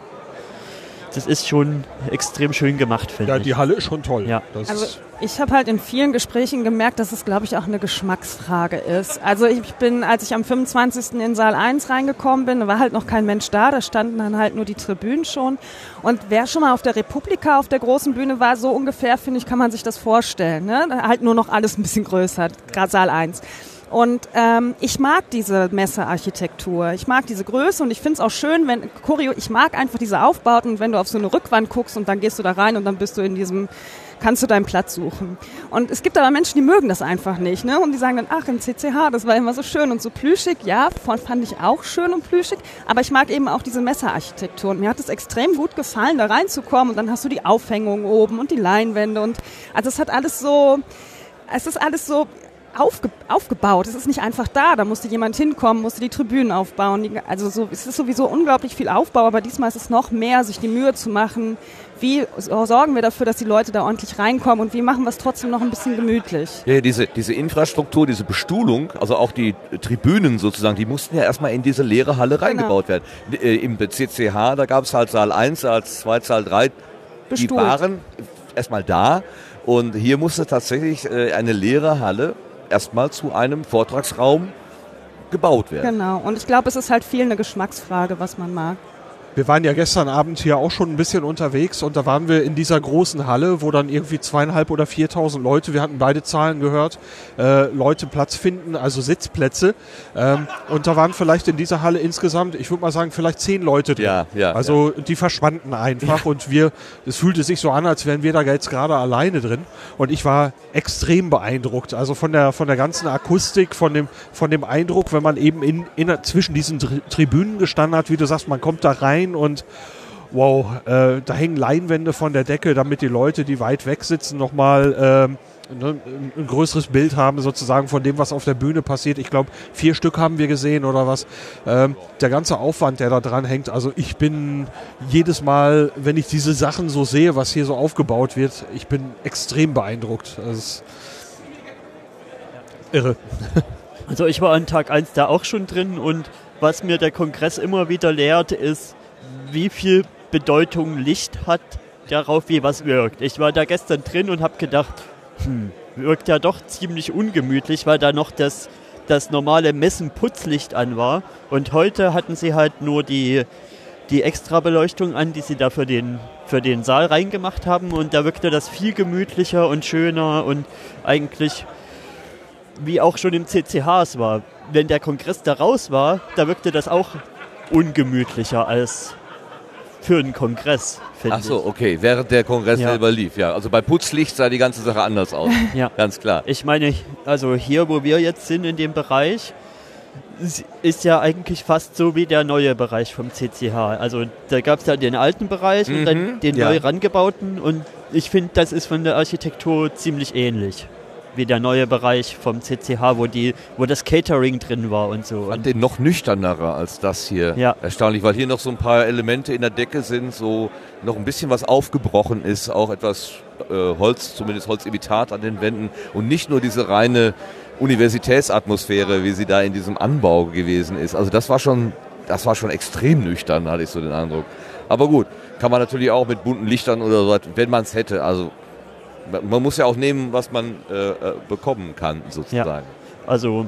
Das ist schon extrem schön gemacht, finde ja, ich. die Halle ist schon toll. Ja. Das Also ich habe halt in vielen Gesprächen gemerkt, dass es, glaube ich, auch eine Geschmacksfrage ist. Also ich bin, als ich am 25. in Saal 1 reingekommen bin, war halt noch kein Mensch da, da standen dann halt nur die Tribünen schon. Und wer schon mal auf der Republika auf der großen Bühne war, so ungefähr, finde ich, kann man sich das vorstellen. Ne? Halt nur noch alles ein bisschen größer, gerade Saal 1. Und ähm, ich mag diese Messearchitektur. Ich mag diese Größe und ich finde es auch schön, wenn Choreo, ich mag einfach diese Aufbauten, wenn du auf so eine Rückwand guckst und dann gehst du da rein und dann bist du in diesem, kannst du deinen Platz suchen. Und es gibt aber Menschen, die mögen das einfach nicht, ne? Und die sagen dann, ach, im CCH, das war immer so schön und so plüschig. Ja, fand ich auch schön und plüschig. Aber ich mag eben auch diese Messearchitektur. Und mir hat es extrem gut gefallen, da reinzukommen und dann hast du die Aufhängung oben und die Leinwände und, also es hat alles so, es ist alles so aufge aufgebaut. Es ist nicht einfach da. Da musste jemand hinkommen, musste die Tribünen aufbauen. Die, also so, es ist sowieso unglaublich viel Aufbau, aber diesmal ist es noch mehr, sich die Mühe zu machen. Wie sorgen wir dafür, dass die Leute da ordentlich reinkommen und wie machen wir es trotzdem noch ein bisschen gemütlich? Ja, diese, diese Infrastruktur, diese Bestuhlung, also auch die Tribünen sozusagen, die mussten ja erstmal in diese leere Halle reingebaut werden. Äh, Im CCH, da gab es halt Saal 1, Saal 2, Saal 3, die Bestuhlt. waren erstmal da und hier musste tatsächlich äh, eine leere Halle erstmal zu einem Vortragsraum gebaut werden. Genau. Und ich glaube, es ist halt viel eine Geschmacksfrage, was man mag. Wir waren ja gestern Abend hier auch schon ein bisschen unterwegs und da waren wir in dieser großen Halle, wo dann irgendwie zweieinhalb oder viertausend Leute, wir hatten beide Zahlen gehört, äh, Leute Platz finden, also Sitzplätze. Ähm, und da waren vielleicht in dieser Halle insgesamt, ich würde mal sagen, vielleicht zehn Leute drin. Ja, ja, Also die verschwanden einfach und wir, es fühlte sich so an, als wären wir da jetzt gerade alleine drin. Und ich war extrem beeindruckt. Also von der, von der ganzen Akustik, von dem, von dem Eindruck, wenn man eben in, in, zwischen diesen Tri Tribünen gestanden hat, wie du sagst, man kommt da rein und wow, äh, da hängen Leinwände von der Decke, damit die Leute, die weit weg sitzen, nochmal ähm, ne, ein, größeres Bild haben sozusagen von dem, was auf der Bühne passiert. Ich glaube, vier Stück haben wir gesehen oder was. Ähm, der ganze Aufwand, der da dran hängt. Also ich bin jedes Mal, wenn ich diese Sachen so sehe, was hier so aufgebaut wird, ich bin extrem beeindruckt. Ist irre. Also ich war an Tag 1 da auch schon drin und was mir der Kongress immer wieder lehrt, ist, wie viel Bedeutung Licht hat darauf, wie was wirkt. Ich war da gestern drin und habe gedacht, hm, wirkt ja doch ziemlich ungemütlich, weil da noch das, das normale Messen-Putzlicht an war. Und heute hatten sie halt nur die, die Extra-Beleuchtung an, die sie da für den, für den Saal reingemacht haben. Und da wirkte das viel gemütlicher und schöner und eigentlich wie auch schon im CCH es war. Wenn der Kongress da raus war, da wirkte das auch ungemütlicher als für einen Kongress, finde Ach so, ich. okay, während der Kongress Ja. selber lief, ja. Also bei Putzlicht sah die ganze Sache anders aus. Ja. Ganz klar. Ich meine, also hier, wo wir jetzt sind in dem Bereich, ist ja eigentlich fast so wie der neue Bereich vom CCH. Also da gab es ja den alten Bereich und dann Mhm, den ja. neu rangebauten und ich finde, das ist von der Architektur ziemlich ähnlich wie der neue Bereich vom CCH, wo, die, wo das Catering drin war und so. Ich fand den noch nüchternerer als das hier. Ja. Erstaunlich, weil hier noch so ein paar Elemente in der Decke sind, so noch ein bisschen was aufgebrochen ist, auch etwas äh, Holz, zumindest Holzimitat an den Wänden und nicht nur diese reine Universitätsatmosphäre, wie sie da in diesem Anbau gewesen ist. Also das war schon, das war schon extrem nüchtern, hatte ich so den Eindruck. Aber gut, kann man natürlich auch mit bunten Lichtern oder so, wenn man es hätte. Also man muss ja auch nehmen, was man äh, äh, bekommen kann, sozusagen. Also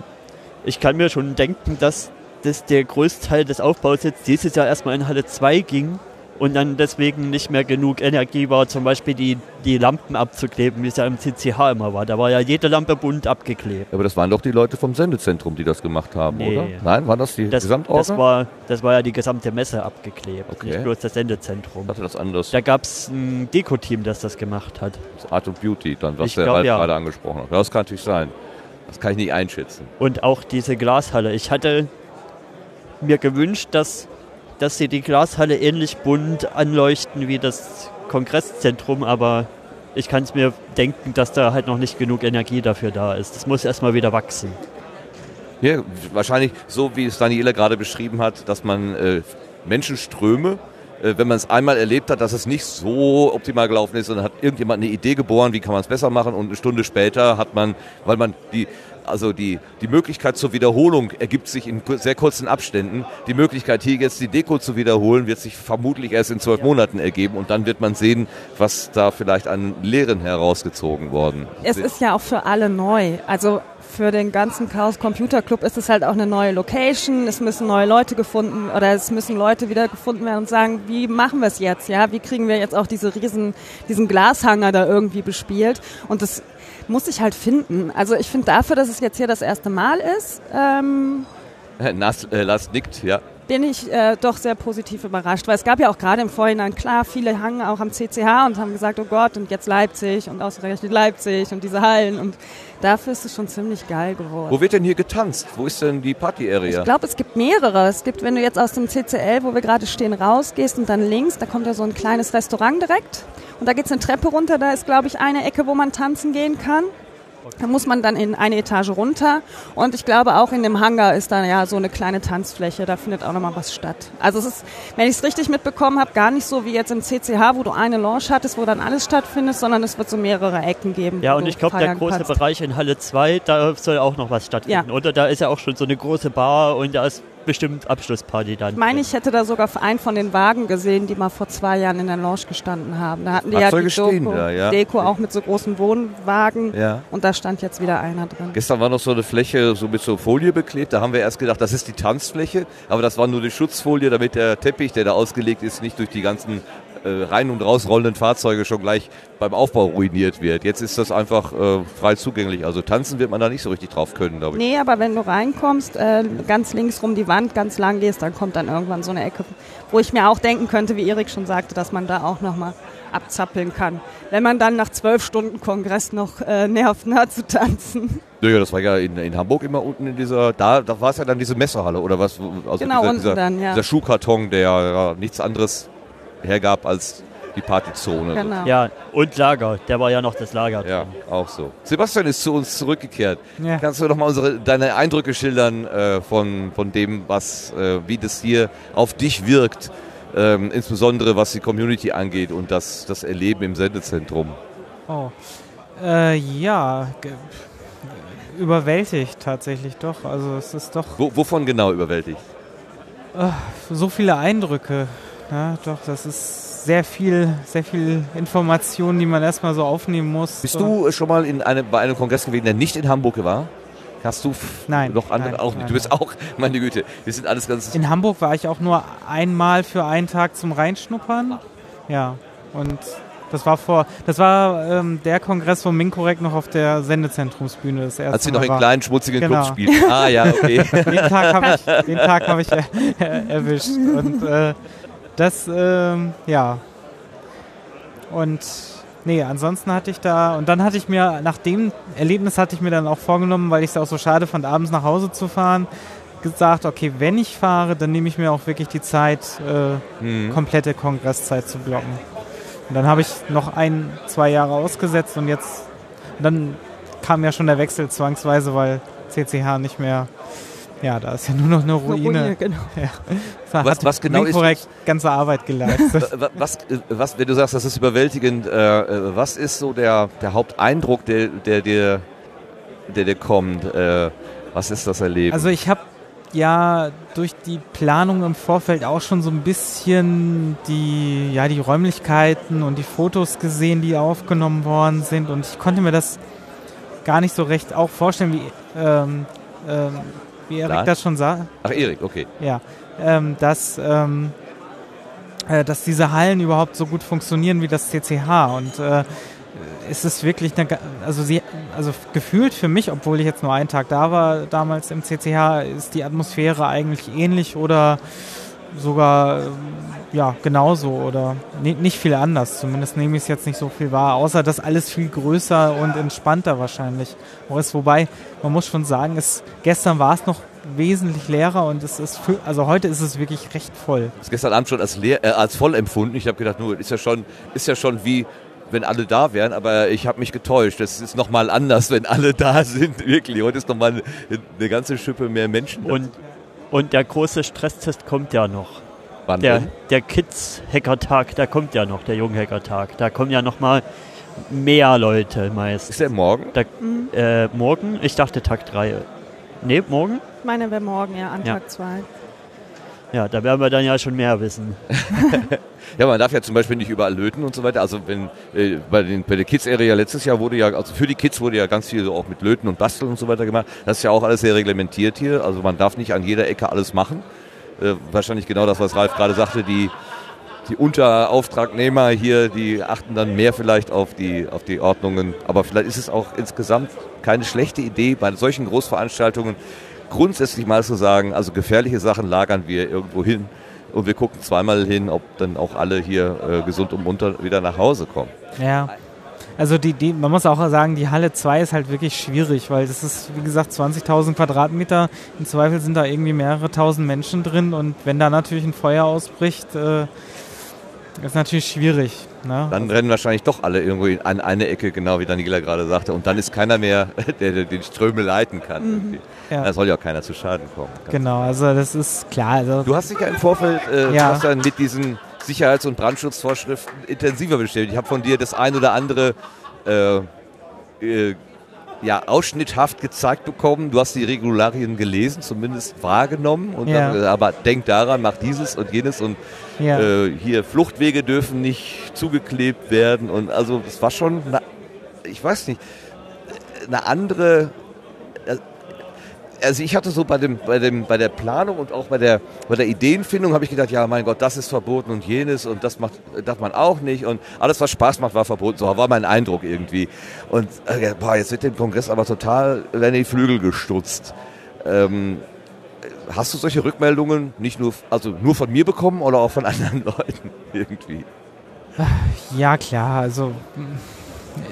ich kann mir schon denken, dass, dass der Großteil des Aufbaus jetzt dieses Jahr erstmal in Halle 2 ging und dann deswegen nicht mehr genug Energie war, zum Beispiel die, die Lampen abzukleben, wie es ja im CCH immer war. Da war ja jede Lampe bunt abgeklebt. Aber das waren doch die Leute vom Sendezentrum, die das gemacht haben, Nee. oder? Nein, waren das die Das, Gesamtorga? das, war, das war ja die gesamte Messe abgeklebt, Okay. nicht bloß das Sendezentrum. Dachte das anders. Da gab es ein Deko-Team, das das gemacht hat. Das Art und Beauty, dann, was Ich der glaub, ja. gerade angesprochen hat. Das kann natürlich sein. Das kann ich nicht einschätzen. Und auch diese Glashalle. Ich hatte mir gewünscht, dass, dass sie die Glashalle ähnlich bunt anleuchten wie das Kongresszentrum, aber ich kann es mir denken, dass da halt noch nicht genug Energie dafür da ist. Das muss erstmal wieder wachsen. Ja, wahrscheinlich so, wie es Daniela gerade beschrieben hat, dass man äh, Menschenströme, äh, wenn man es einmal erlebt hat, dass es nicht so optimal gelaufen ist, dann hat irgendjemand eine Idee geboren, wie kann man es besser machen und eine Stunde später hat man, weil man die also die, die Möglichkeit zur Wiederholung ergibt sich in sehr kurzen Abständen. Die Möglichkeit, hier jetzt die Deko zu wiederholen, wird sich vermutlich erst in zwölf Monaten ergeben und dann wird man sehen, was da vielleicht an Lehren herausgezogen worden Es ist ja auch für alle neu. Also für den ganzen Chaos Computer Club ist es halt auch eine neue Location. Es müssen neue Leute gefunden oder es müssen Leute wieder gefunden werden und sagen, wie machen wir es jetzt? Ja, wie kriegen wir jetzt auch diese riesen, diesen Glashanger da irgendwie bespielt? Und das muss ich halt finden. Also ich finde dafür, dass es jetzt hier das erste Mal ist, ähm, Nas, äh, Lars nickt, ja. Bin ich äh, doch sehr positiv überrascht, weil es gab ja auch gerade im Vorhinein, klar, viele hangen auch am CCH und haben gesagt, oh Gott, und jetzt Leipzig und ausgerechnet Leipzig und diese Hallen und dafür ist es schon ziemlich geil geworden. Wo wird denn hier getanzt? Wo ist denn die Party-Area? Ich glaube, es gibt mehrere. Es gibt, wenn du jetzt aus dem CCL, wo wir gerade stehen, rausgehst und dann links, da kommt ja so ein kleines Restaurant direkt. Und da geht's eine Treppe runter, da ist, glaube ich, eine Ecke, wo man tanzen gehen kann. Da muss man dann in eine Etage runter. Und ich glaube, auch in dem Hangar ist da ja so eine kleine Tanzfläche. Da findet auch nochmal was statt. Also es ist, wenn ich es richtig mitbekommen habe, gar nicht so wie jetzt im CCH, wo du eine Lounge hattest, wo dann alles stattfindet, sondern es wird so mehrere Ecken geben. Ja, und ich glaube, der große kannst. Bereich in Halle 2, da soll auch noch was stattfinden. Ja. Oder da ist ja auch schon so eine große Bar und da ist bestimmt Abschlussparty dann. Ich meine, ich hätte da sogar einen von den Wagen gesehen, die mal vor zwei Jahren in der Lounge gestanden haben. Da hatten die ja Fahrzeuge die stehen Deko, da, ja. Deko auch mit so großen Wohnwagen. Ja. Und da stand jetzt wieder einer drin. Gestern war noch so eine Fläche so mit so Folie beklebt. Da haben wir erst gedacht, das ist die Tanzfläche. Aber das war nur die Schutzfolie, damit der Teppich, der da ausgelegt ist, nicht durch die ganzen äh, rein- und rausrollenden Fahrzeuge schon gleich beim Aufbau ruiniert wird. Jetzt ist das einfach äh, frei zugänglich. Also tanzen wird man da nicht so richtig drauf können, glaube ich. Nee, aber wenn du reinkommst, äh, ganz links rum die Wand ganz lang gehst, dann kommt dann irgendwann so eine Ecke, wo ich mir auch denken könnte, wie Erik schon sagte, dass man da auch nochmal abzappeln kann. Wenn man dann nach zwölf Stunden Kongress noch äh, nervt, nah zu tanzen. Naja, das war ja in, in Hamburg immer unten in dieser, da, da war es ja dann diese Messehalle oder was? Also Genau, dieser, unten dieser, dann, ja. dieser Schuhkarton, der ja nichts anderes hergab als die Partyzone. Genau. Ja, und Lager, der war ja noch das Lager Ja, drin. auch so. Sebastian ist zu uns zurückgekehrt. Ja. Kannst du noch mal unsere, deine Eindrücke schildern äh, von, von dem, was, äh, wie das hier auf dich wirkt, ähm, insbesondere was die Community angeht und das, das Erleben im Sendezentrum? Oh. Äh, ja, überwältigt tatsächlich doch. Also es ist doch Wo, wovon genau überwältigt? so viele Eindrücke. Ja, doch, das ist sehr viel, sehr viel Informationen, die man erstmal so aufnehmen muss. Bist du schon mal in einem, bei einem Kongress gewesen, der nicht in Hamburg war? Hast du Nein, noch andere? nein, auch nicht. nein, du bist auch, meine Güte, wir sind alles ganz. In Hamburg war ich auch nur einmal für einen Tag zum Reinschnuppern. Ja, und das war vor, das war ähm, der Kongress, wo Minkorrekt noch auf der Sendezentrumsbühne das erste als sie noch in war. kleinen, schmutzigen Genau. Clubs spielten. Ah ja, okay. Den Tag habe ich, den Tag habe ich er, er, erwischt. Und äh, das, ähm, ja. Und nee, ansonsten hatte ich da, und dann hatte ich mir, nach dem Erlebnis hatte ich mir dann auch vorgenommen, weil ich es auch so schade fand, abends nach Hause zu fahren, gesagt, okay, wenn ich fahre, dann nehme ich mir auch wirklich die Zeit, äh, Hm. komplette Kongresszeit zu blocken. Und dann habe ich noch ein, zwei Jahre ausgesetzt und jetzt, und dann kam ja schon der Wechsel zwangsweise, weil CCH nicht mehr, ja, da ist ja nur noch eine Ruine. Ruine, genau. Da Was- hat was genau ist- korrekt ganze Arbeit geleistet. Wa- Was, äh, was, wenn du sagst, das ist überwältigend, äh, äh, was ist so der, der Haupteindruck, der der dir der, der kommt? Äh, was ist das Erleben? Also ich habe ja durch die Planung im Vorfeld auch schon so ein bisschen die, ja, die Räumlichkeiten und die Fotos gesehen, die aufgenommen worden sind. Und ich konnte mir das gar nicht so recht auch vorstellen, wie, ähm, ähm, wie Erik das schon sah. Ach, Erik, okay. Ja, ähm, dass, ähm, äh, dass diese Hallen überhaupt so gut funktionieren wie das CCH. Und äh, ist es wirklich eine, also sie, also gefühlt für mich, obwohl ich jetzt nur einen Tag da war, damals im CCH, ist die Atmosphäre eigentlich ähnlich oder sogar ähm, ja genauso oder ni- nicht viel anders. Zumindest nehme ich es jetzt nicht so viel wahr, außer dass alles viel größer und entspannter wahrscheinlich ist. Wobei man muss schon sagen, es, gestern war es noch wesentlich leerer und es ist für, also heute ist es wirklich recht voll. Das gestern Abend schon als, leer, äh, als voll empfunden. Ich habe gedacht, nur ist ja schon, ist ja schon wie wenn alle da wären, aber ich habe mich getäuscht. Das ist nochmal anders, wenn alle da sind, wirklich. Heute ist nochmal eine, eine ganze Schippe mehr Menschen. da. Und, und der große Stresstest kommt ja noch. Wann Der, der Kids-Hackertag, der kommt ja noch, der Junghackertag. Da kommen ja noch mal mehr Leute meist. Ist der morgen? Da, äh, morgen? Ich dachte Tag 3. Nee, morgen? Ich meine, wäre morgen ja an Ja. Tag 2. Ja, da werden wir dann ja schon mehr wissen. Ja, man darf ja zum Beispiel nicht überall löten und so weiter. Also wenn äh, bei, den, bei der Kids-Area letztes Jahr wurde ja, also für die Kids wurde ja ganz viel so auch mit Löten und Basteln und so weiter gemacht. Das ist ja auch alles sehr reglementiert hier. Also man darf nicht an jeder Ecke alles machen. Äh, wahrscheinlich genau das, was Ralf gerade sagte, die, die Unterauftragnehmer hier, die achten dann mehr vielleicht auf die, auf die Ordnungen. Aber vielleicht ist es auch insgesamt keine schlechte Idee, bei solchen Großveranstaltungen grundsätzlich mal zu sagen, also gefährliche Sachen lagern wir irgendwo hin und wir gucken zweimal hin, ob dann auch alle hier äh, gesund und munter wieder nach Hause kommen. Ja. Also die, die, man muss auch sagen, die Halle 2 ist halt wirklich schwierig, weil das ist, wie gesagt, 20.000 Quadratmeter. Im Zweifel sind da irgendwie mehrere tausend Menschen drin und wenn da natürlich ein Feuer ausbricht, äh, ist natürlich schwierig. Ne? Dann rennen wahrscheinlich doch alle irgendwo in, an eine Ecke, genau wie Daniela gerade sagte. Und dann ist keiner mehr, der, der den Ströme leiten kann. irgendwie. Ja. Da soll ja auch keiner zu Schaden kommen. Genau, also das ist klar. Also, Du hast dich ja im Vorfeld äh, Ja. du hast dann mit diesen Sicherheits- und Brandschutzvorschriften intensiver beschäftigt. Ich habe von dir das ein oder andere äh, äh, ja, ausschnitthaft gezeigt bekommen. Du hast die Regularien gelesen, zumindest wahrgenommen. Und Ja. dann, gesagt, aber denk daran, mach dieses und jenes und ja. äh, hier Fluchtwege dürfen nicht zugeklebt werden. Und also es war schon, eine, ich weiß nicht, eine andere. Also ich hatte so bei dem, bei dem, bei der Planung und auch bei der, bei der Ideenfindung habe ich gedacht, ja mein Gott, das ist verboten und jenes und das macht, darf man auch nicht und alles was Spaß macht war verboten. So war mein Eindruck irgendwie. Und äh, boah, jetzt wird dem Kongress aber total werden die Flügel gestutzt. Ähm, hast du solche Rückmeldungen nicht nur, also nur von mir bekommen oder auch von anderen Leuten irgendwie? Ja, klar, also mh,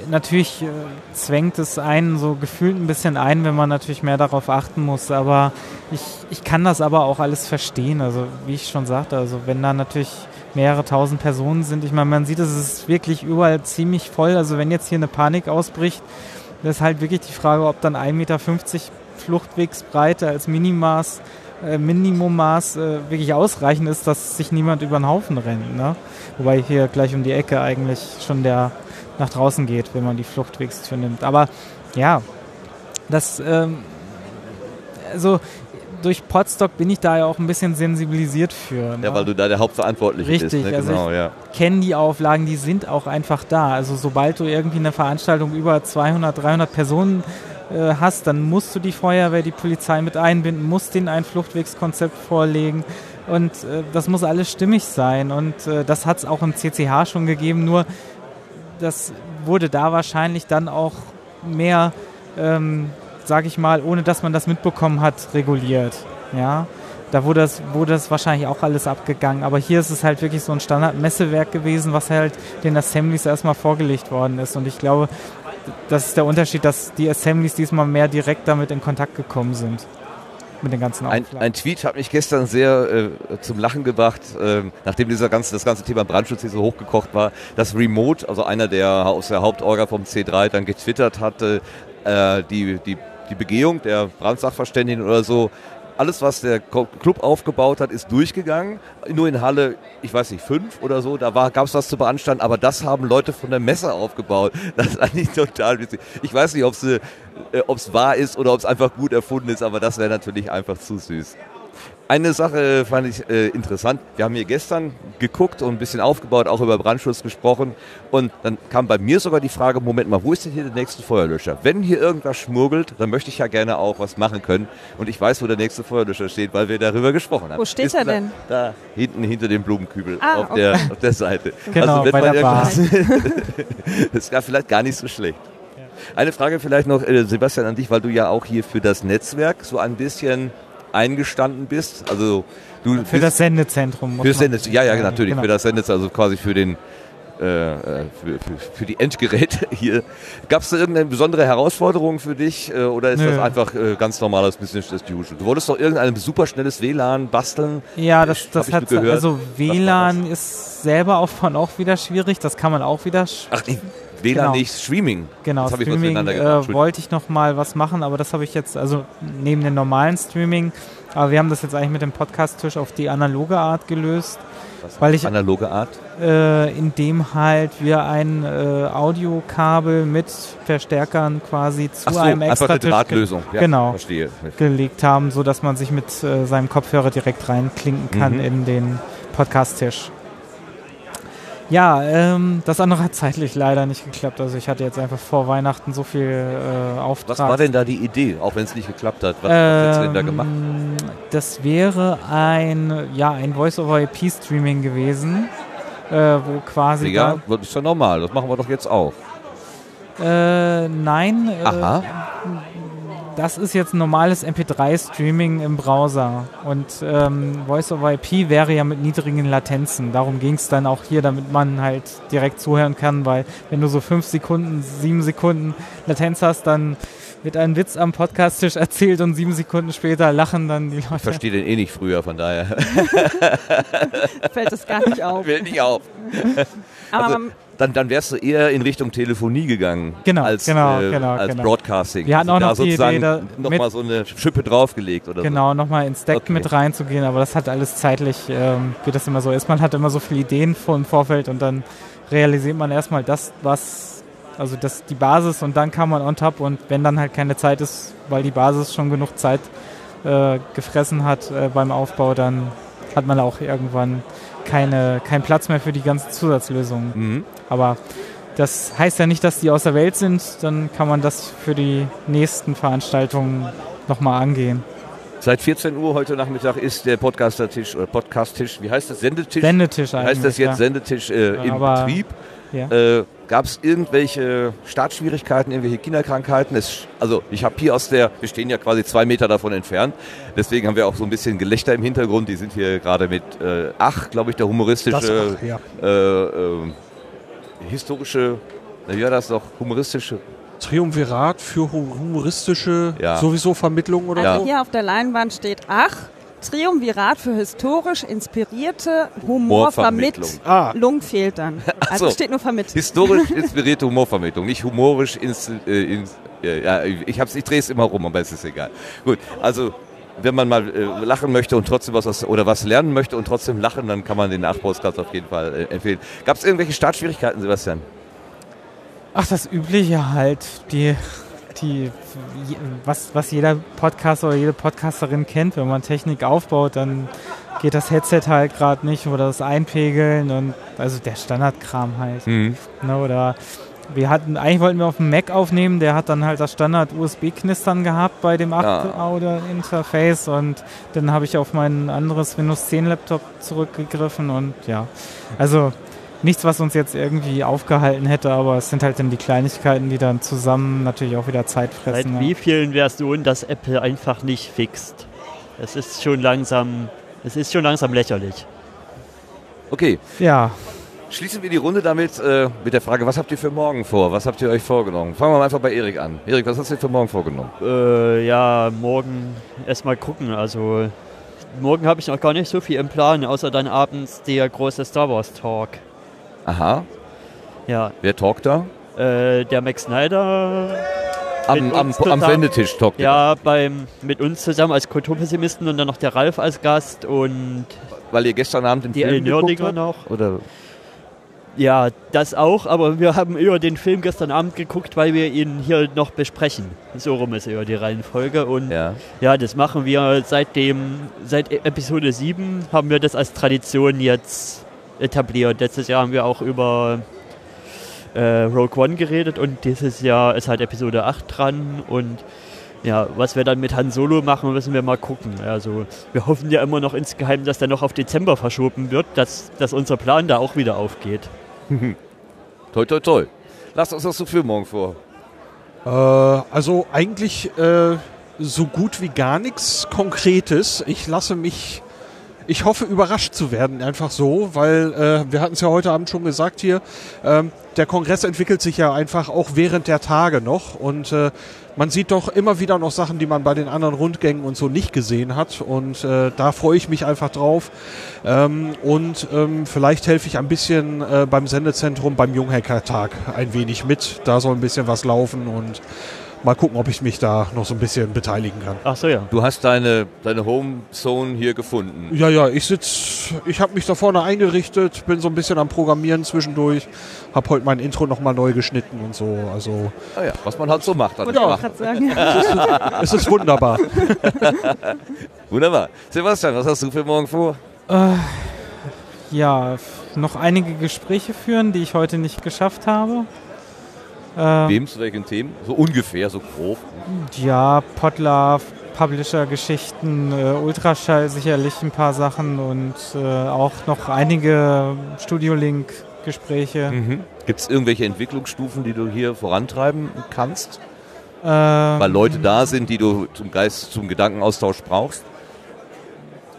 natürlich äh, zwängt es einen so gefühlt ein bisschen ein, wenn man natürlich mehr darauf achten muss, aber ich, ich kann das aber auch alles verstehen, also wie ich schon sagte, also wenn da natürlich mehrere tausend Personen sind, ich meine, man sieht, es ist wirklich überall ziemlich voll, also wenn jetzt hier eine Panik ausbricht, ist halt wirklich die Frage, ob dann 1,50 Meter Fluchtwegsbreite als Minimaß äh, Minimummaß äh, wirklich ausreichend ist, dass sich niemand über den Haufen rennt. Ne? Wobei hier gleich um die Ecke eigentlich schon der nach draußen geht, wenn man die Fluchtwegstür nimmt. Aber ja, das, ähm, also durch Podstock bin ich da ja auch ein bisschen sensibilisiert für. Ne? Ja, weil du da der Hauptverantwortliche Richtig, bist. Ne? also Genau, ich ja. kenne die Auflagen, die sind auch einfach da. Also sobald du irgendwie eine Veranstaltung über 200, 300 Personen äh, hast, dann musst du die Feuerwehr, die Polizei mit einbinden, musst denen ein Fluchtwegskonzept vorlegen. Und äh, das muss alles stimmig sein. Und äh, das hat es auch im CCH schon gegeben, nur das wurde da wahrscheinlich dann auch mehr, ähm, sage ich mal, ohne dass man das mitbekommen hat, reguliert. Ja, da wurde das, wurde das wahrscheinlich auch alles abgegangen. Aber hier ist es halt wirklich so ein Standard-Messewerk gewesen, was halt den Assemblies erstmal vorgelegt worden ist. Und ich glaube, das ist der Unterschied, dass die Assemblies diesmal mehr direkt damit in Kontakt gekommen sind. Mit den ganzen Ein, Auflagen. ein Tweet hat mich gestern sehr äh, zum Lachen gebracht, ähm, nachdem dieser ganze, das ganze Thema Brandschutz hier so hochgekocht war, dass Remote, also einer der aus der Hauptorga vom C3 dann getwittert hatte, äh, die, die, die Begehung der Brandsachverständigen oder so, alles, was der Club aufgebaut hat, ist durchgegangen. Nur in Halle, ich weiß nicht, fünf oder so, da gab es was zu beanstanden, aber das haben Leute von der Messe aufgebaut. Das ist eigentlich total witzig. Ich weiß nicht, ob es äh, wahr ist oder ob es einfach gut erfunden ist, aber das wäre natürlich einfach zu süß. Eine Sache fand ich äh, interessant. Wir haben hier gestern geguckt und ein bisschen aufgebaut, auch über Brandschutz gesprochen. Und dann kam bei mir sogar die Frage, Moment mal, wo ist denn hier der nächste Feuerlöscher? Wenn hier irgendwas schmurgelt, dann möchte ich ja gerne auch was machen können. Und ich weiß, wo der nächste Feuerlöscher steht, weil wir darüber gesprochen haben. Wo steht ist er da, denn? Da, hinten hinter dem Blumenkübel Ah, auf, der, auf der Seite. Genau, wenn bei man der Bar. irgendwas- das war vielleicht gar nicht so schlecht. Eine Frage vielleicht noch, äh, Sebastian, an dich, weil du ja auch hier für das Netzwerk so ein bisschen eingestanden bist. Also du Für das Sendezentrum. für das Sendezentrum, ja, ja, natürlich, Genau. für das Sendezentrum, also quasi für den äh, äh, für, für, für die Endgeräte hier. Gab es da irgendeine besondere Herausforderung für dich äh, oder ist Nö. das einfach ganz normales Business as usual? Du wolltest doch irgendein superschnelles WLAN basteln. Ja, das, das hat also WLAN ist selber aufbauen auch wieder schwierig. Das kann man auch wieder Ach, nee, WLAN Genau. nicht, Streaming. Genau, ich was Streaming durcheinander äh, wollte ich noch mal was machen, aber das habe ich jetzt, also neben dem normalen Streaming, aber wir haben das jetzt eigentlich mit dem Podcast-Tisch auf die analoge Art gelöst, Was weil ich, Analoge Art. äh, indem halt wir ein äh, Audiokabel mit Verstärkern quasi zu so, einem extra eine Drahtlösung. Ja, genau. Verstehe. gelegt haben, so dass man sich mit äh, seinem Kopfhörer direkt reinklinken kann Mhm. in den Podcast-Tisch. Ja, ähm, das andere hat zeitlich leider nicht geklappt. Also ich hatte jetzt einfach vor Weihnachten so viel äh, Auftrag. Was war denn da die Idee, auch wenn es nicht geklappt hat? Was hast du denn da gemacht? Ähm, Das wäre ein, ja, ein Voice-over-IP-Streaming gewesen, äh, wo quasi Ja, das ist ja normal, das machen wir doch jetzt auch. äh, nein, äh, Aha. Das ist jetzt ein normales MP3-Streaming im Browser und ähm, Voice-over-IP wäre ja mit niedrigen Latenzen. Darum ging es dann auch hier, damit man halt direkt zuhören kann, weil wenn du so fünf Sekunden, sieben Sekunden Latenz hast, dann wird ein Witz am Podcast-Tisch erzählt und sieben Sekunden später lachen dann die Ich Leute. verstehe den eh nicht früher, von daher Fällt es gar nicht auf. fällt nicht auf. Aber Also, dann, dann wärst du eher in Richtung Telefonie gegangen. Genau, als, genau, äh, genau, als genau. Broadcasting. Wir hatten Also auch da noch die sozusagen Idee, da nochmal so eine Schippe draufgelegt oder Genau, nochmal ins Deck Okay. mit reinzugehen, aber das hat alles zeitlich, ähm, wie das immer so ist. Man hat immer so viele Ideen vor im Vorfeld und dann realisiert man erstmal das, was, also das die Basis und dann kann man on top und wenn dann halt keine Zeit ist, weil die Basis schon genug Zeit äh, gefressen hat äh, beim Aufbau, dann hat man auch irgendwann keine, keinen Platz mehr für die ganzen Zusatzlösungen. Mhm. Aber das heißt ja nicht, dass die aus der Welt sind, dann kann man das für die nächsten Veranstaltungen nochmal angehen. Seit 14 Uhr heute Nachmittag ist der Podcaster-Tisch oder Podcast-Tisch, wie heißt das? Sendetisch? Sendetisch eigentlich. heißt das jetzt ja. Sendetisch äh, im Aber- Betrieb? Ja. Äh, Gab es irgendwelche Startschwierigkeiten, irgendwelche Kinderkrankheiten? Es, also ich habe hier aus der, wir stehen ja quasi zwei Meter davon entfernt, deswegen haben wir auch so ein bisschen Gelächter im Hintergrund. Die sind hier gerade mit äh, Ach, glaube ich, der Das, humoristische, ach, ja. äh, äh, historische, na ja, das doch humoristische. Triumvirat für hu- humoristische Ja. sowieso Vermittlung oder also so? hier auf der Leinwand steht Ach, Triumvirat für historisch inspirierte Humorvermittlung. Ah, fehlt dann. Also so. steht nur vermittelt. Historisch inspirierte Humorvermittlung, nicht humorisch ins, äh, ins äh, ja, ich hab's, ich drehe es immer rum, aber es ist egal. Gut, also wenn man mal äh, lachen möchte und trotzdem was oder was lernen möchte und trotzdem lachen, dann kann man den Nachbauscast auf jeden Fall äh, empfehlen. Gab es irgendwelche Startschwierigkeiten, Sebastian? Ach, das Übliche halt. Die die, was, was jeder Podcaster oder jede Podcasterin kennt, wenn man Technik aufbaut, dann geht das Headset halt gerade nicht oder das Einpegeln und also der Standardkram halt. Mhm. Ne, oder wir hatten, eigentlich wollten wir auf dem Mac aufnehmen, der hat dann halt das Standard USB-Knistern gehabt bei dem Ja. 8-Audio-Interface und dann habe ich auf mein anderes Windows 10 Laptop zurückgegriffen und ja, also nichts, was uns jetzt irgendwie aufgehalten hätte, aber es sind halt dann die Kleinigkeiten, die dann zusammen natürlich auch wieder Zeit Seit fressen. wie ja. vielen Versionen das Apple einfach nicht fixt? Es ist schon langsam, es ist schon langsam lächerlich. Okay, ja, schließen wir die Runde damit äh, mit der Frage, was habt ihr für morgen vor? Was habt ihr euch vorgenommen? Fangen wir mal einfach bei Erik an. Erik, was hast du dir für morgen vorgenommen? Äh, ja, morgen erstmal gucken. Also morgen habe ich noch gar nicht so viel im Plan, außer dann abends der große Star Wars Talk. Aha, Ja, wer talkt da? äh, der Max Snyder, Am, am, uns am zusammen. Wendetisch talkt er. ja, beim, mit uns zusammen als Kulturpessimisten und dann noch der Ralf als Gast und Weil ihr gestern Abend den die Film geguckt habt? noch. Oder? Ja, das auch, aber wir haben eher den Film gestern Abend geguckt, weil wir ihn hier noch besprechen. So rum ist eher die Reihenfolge und Ja. Ja, das machen wir seitdem, seit Episode 7 haben wir das als Tradition jetzt etabliert. Letztes Jahr haben wir auch über äh, Rogue One geredet und dieses Jahr ist halt Episode 8 dran und ja, was wir dann mit Han Solo machen, müssen wir mal gucken. Also wir hoffen ja immer noch insgeheim, dass der noch auf Dezember verschoben wird, dass, dass unser Plan da auch wieder aufgeht. Toi, toi, toi. Lasst uns das so für morgen vor. Äh, also eigentlich äh, so gut wie gar nichts Konkretes. Ich lasse mich, ich hoffe überrascht zu werden, einfach so, weil äh, wir hatten es ja heute Abend schon gesagt hier, ähm, der Kongress entwickelt sich ja einfach auch während der Tage noch und äh, man sieht doch immer wieder noch Sachen, die man bei den anderen Rundgängen und so nicht gesehen hat und äh, da freue ich mich einfach drauf. Ähm, und ähm, vielleicht helfe ich ein bisschen äh, beim Sendezentrum beim Junghacker-Tag ein wenig mit, da soll ein bisschen was laufen und mal gucken, ob ich mich da noch so ein bisschen beteiligen kann. Ach so, ja. Du hast deine, deine Home Zone hier gefunden. Ja, ja, ich sitz, ich habe mich da vorne eingerichtet, bin so ein bisschen am Programmieren zwischendurch, habe heute mein Intro nochmal neu geschnitten und so. Also Ah ja, was man halt so macht. An Wollte dem ich Tag. gerade sagen. es ist wunderbar. Wunderbar. Sebastian, was hast du für morgen vor? ja, f- noch einige Gespräche führen, die ich heute nicht geschafft habe. Äh, Wem zu welchen Themen? So ungefähr, so grob. Ja, Podlove, Publisher-Geschichten, äh, Ultraschall sicherlich ein paar Sachen und äh, auch noch einige Studio-Link-Gespräche. Gibt es irgendwelche Entwicklungsstufen, die du hier vorantreiben kannst? Ähm, Weil Leute da sind, die du zum Geist, zum Gedankenaustausch brauchst?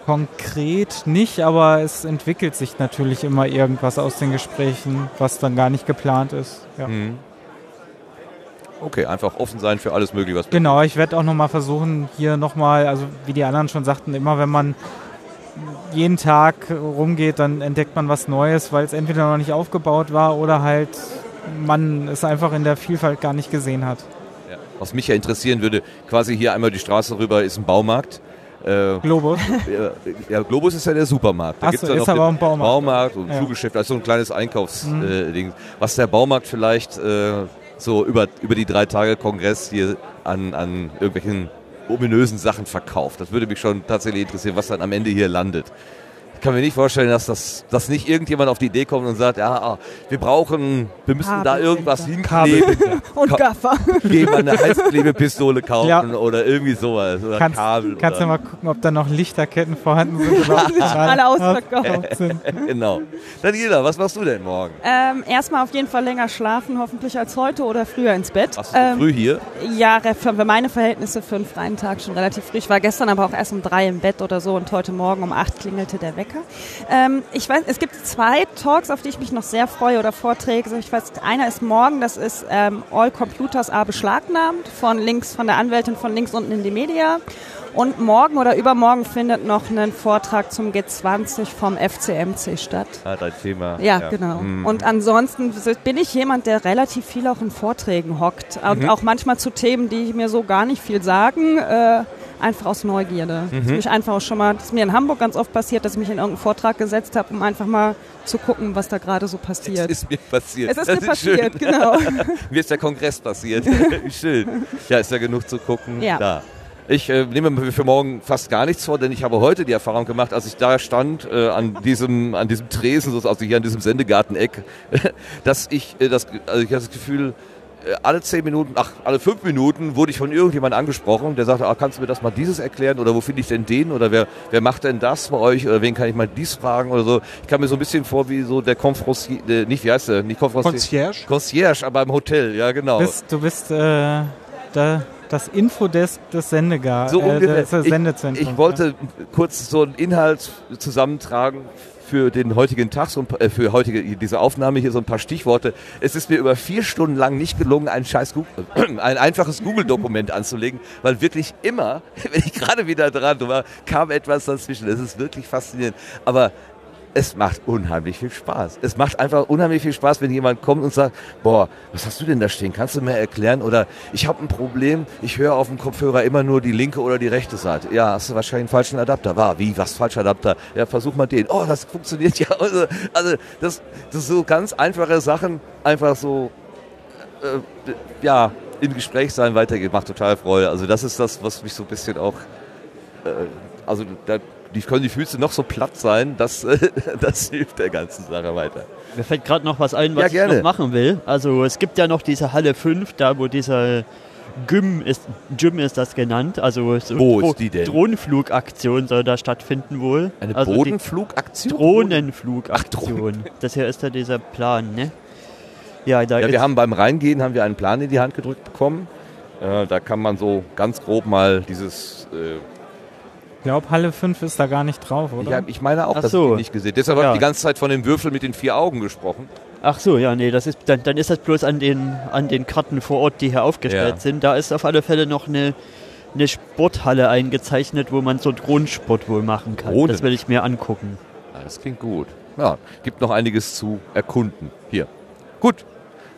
Konkret nicht, aber es entwickelt sich natürlich immer irgendwas aus den Gesprächen, was dann gar nicht geplant ist. Ja. Mhm. Okay, einfach offen sein für alles Mögliche, was Genau, ich werde auch nochmal versuchen, hier nochmal, also wie die anderen schon sagten, immer wenn man jeden Tag rumgeht, dann entdeckt man was Neues, weil es entweder noch nicht aufgebaut war oder halt man es einfach in der Vielfalt gar nicht gesehen hat. Ja. Was mich ja interessieren würde, quasi hier einmal die Straße rüber ist ein Baumarkt. Äh, Globus. ja, Globus ist ja der Supermarkt. Ach gibt's so, ja ist aber ein Baumarkt. Baumarkt und Ja. Schuhgeschäft, also so ein kleines Einkaufsding. Äh, Ding. was der Baumarkt vielleicht äh, so über, über die drei Tage Kongress hier an, an irgendwelchen ominösen Sachen verkauft. Das würde mich schon tatsächlich interessieren, was dann am Ende hier landet. Ich kann mir nicht vorstellen, dass das dass nicht irgendjemand auf die Idee kommt und sagt, ja, ah, wir brauchen, wir müssen da irgendwas hinkleben, Und Gaffer. gehen wir eine Heißklebepistole kaufen Ja. oder irgendwie sowas oder Kannst, Kabel. kannst du oder, mal gucken, ob da noch Lichterketten vorhanden sind oder Alle ausverkauft. sind. genau. Daniela, was machst du denn morgen? Ähm, erstmal auf jeden Fall länger schlafen, hoffentlich als heute oder früher ins Bett. Warst du Ähm, früh hier? Ja, für meine Verhältnisse für einen freien Tag schon relativ früh. Ich war gestern aber auch erst um drei im Bett oder so und heute Morgen um acht klingelte der Wecker. Ähm, ich weiß, es gibt zwei Talks, auf die ich mich noch sehr freue oder Vorträge. Ich weiß, einer ist morgen, das ist ähm, All Computers are beschlagnahmt von links, von der Anwältin von links unten in die Media. Und morgen oder übermorgen findet noch ein Vortrag zum G20 vom FCMC statt. Ah, dein Thema. Ja, genau. Mhm. Und ansonsten bin ich jemand, der relativ viel auch in Vorträgen hockt. Und Mhm. auch manchmal zu Themen, die mir so gar nicht viel sagen. Äh, einfach aus Neugierde. Mhm. Das ist mich einfach auch schon mal, das ist mir in Hamburg ganz oft passiert, dass ich mich in irgendeinen Vortrag gesetzt habe, um einfach mal zu gucken, was da gerade so passiert. Es ist mir passiert. Es ist das mir ist passiert, schön. genau. mir ist der Kongress passiert. schön. Ja, ist ja genug zu gucken. Ja. Da. Ich äh, nehme mir für morgen fast gar nichts vor, denn ich habe heute die Erfahrung gemacht, als ich da stand äh, an diesem an diesem Tresen, also hier an diesem Sendegarteneck, dass ich äh, das, also ich das Gefühl, äh, alle zehn Minuten, ach, alle fünf Minuten wurde ich von irgendjemandem angesprochen, der sagte, ah, kannst du mir das mal dieses erklären oder wo finde ich denn den oder wer, wer macht denn das bei euch oder wen kann ich mal dies fragen oder so. Ich kam mir so ein bisschen vor wie so der Konfrossier, äh, nicht, wie heißt der, nicht Konfrossier. Concierge? Concierge, aber im Hotel, ja genau. Du bist, du bist äh, da das Infodesk des Sendegar, so äh, des. Ich, ich wollte ja. kurz so einen Inhalt zusammentragen für den heutigen Tag, so ein, äh, für heutige, diese Aufnahme hier so ein paar Stichworte. Es ist mir über vier Stunden lang nicht gelungen, ein scheiß Google, ein einfaches Google-Dokument anzulegen, weil wirklich immer, wenn ich gerade wieder dran war, kam etwas dazwischen. Es ist wirklich faszinierend. Aber es macht unheimlich viel Spaß. Es macht einfach unheimlich viel Spaß, wenn jemand kommt und sagt, boah, was hast du denn da stehen? Kannst du mir erklären? Oder ich habe ein Problem, ich höre auf dem Kopfhörer immer nur die linke oder die rechte Seite. Ja, hast du wahrscheinlich einen falschen Adapter. War, wie, was, falscher Adapter? Ja, versuch mal den. Oh, das funktioniert ja. Also, also das, das sind so ganz einfache Sachen, einfach so, äh, ja, im Gespräch sein weitergeht, macht total Freude. Also das ist das, was mich so ein bisschen auch, äh, also da die können die Füße noch so platt sein, das, das hilft der ganzen Sache weiter. Mir fällt gerade noch was ein, was ja, ich noch machen will. Also es gibt ja noch diese Halle 5, da wo dieser Gym ist, Gym ist das genannt. Also so Wo ist die denn? Drohnenflugaktion soll da stattfinden wohl. Eine also Bodenflugaktion? Drohnenflugaktion. Ach, das hier ist ja dieser Plan, ne? Ja, da ja wir haben beim Reingehen haben wir einen Plan in die Hand gedrückt bekommen. Äh, da kann man so ganz grob mal dieses äh, glaube, Halle 5 ist da gar nicht drauf, oder? Ja, ich meine auch, Ach dass so. ich die nicht gesehen Deshalb ja. habe ich die ganze Zeit von dem Würfel mit den vier Augen gesprochen. Ach so, ja, nee, das ist, dann, dann ist das bloß an den, an den Karten vor Ort, die hier aufgestellt ja. sind. Da ist auf alle Fälle noch eine, eine Sporthalle eingezeichnet, wo man so Drohnensport wohl machen kann. Drohnen. Das will ich mir angucken. Ja, das klingt gut. Ja, gibt noch einiges zu erkunden. Hier. Gut.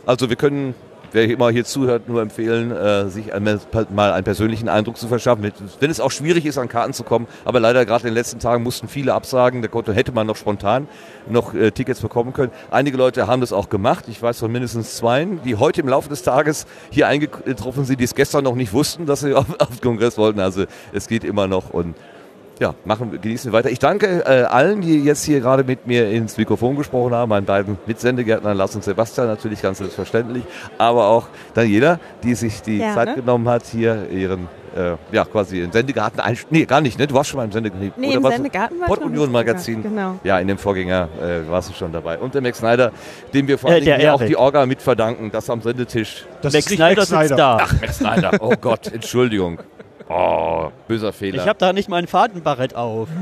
Also wir können wer immer hier zuhört, nur empfehlen, äh, sich einmal, mal einen persönlichen Eindruck zu verschaffen. Wenn es auch schwierig ist, an Karten zu kommen, aber leider gerade in den letzten Tagen mussten viele absagen, da konnte, hätte man noch spontan noch äh, Tickets bekommen können. Einige Leute haben das auch gemacht. Ich weiß von mindestens zwei, die heute im Laufe des Tages hier eingetroffen sind, die es gestern noch nicht wussten, dass sie auf, auf den Kongress wollten. Also es geht immer noch und ja, machen, genießen wir weiter. Ich danke äh, allen, die jetzt hier gerade mit mir ins Mikrofon gesprochen haben, meinen beiden Mitsendegärtnern Lars und Sebastian natürlich ganz selbstverständlich, aber auch Daniela, die sich die ja, Zeit genommen hat, hier ihren äh, ja, quasi in Sendegarten ein. Nee, gar nicht, ne? Du warst schon mal im Sendegarten. Nee, im Sendegarten war Port Union Magazin. Genau. Ja, in dem Vorgänger äh, warst du schon dabei. Und der Max Snyder, dem wir vor allem äh, auch die Orga mitverdanken, das am Sendetisch. Das Max Snyder sitzt da. Ach, Max Snyder. Oh Gott, Entschuldigung. Oh, böser Fehler. Ich habe da nicht mein Fadenbarett auf.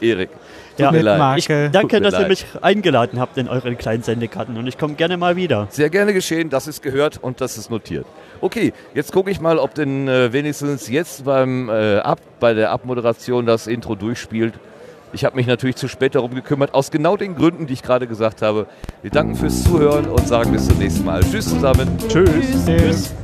Erik. Ja, ich danke, dass leid. ihr mich eingeladen habt in euren kleinen Sendekarten und ich komme gerne mal wieder. Sehr gerne geschehen, das ist gehört und das ist notiert. Okay, jetzt gucke ich mal, ob denn äh, wenigstens jetzt beim äh, Ab, bei der Abmoderation das Intro durchspielt. Ich habe mich natürlich zu spät darum gekümmert, aus genau den Gründen, die ich gerade gesagt habe. Wir danken fürs Zuhören und sagen bis zum nächsten Mal. Tschüss zusammen. Tschüss. Tschüss. Tschüss.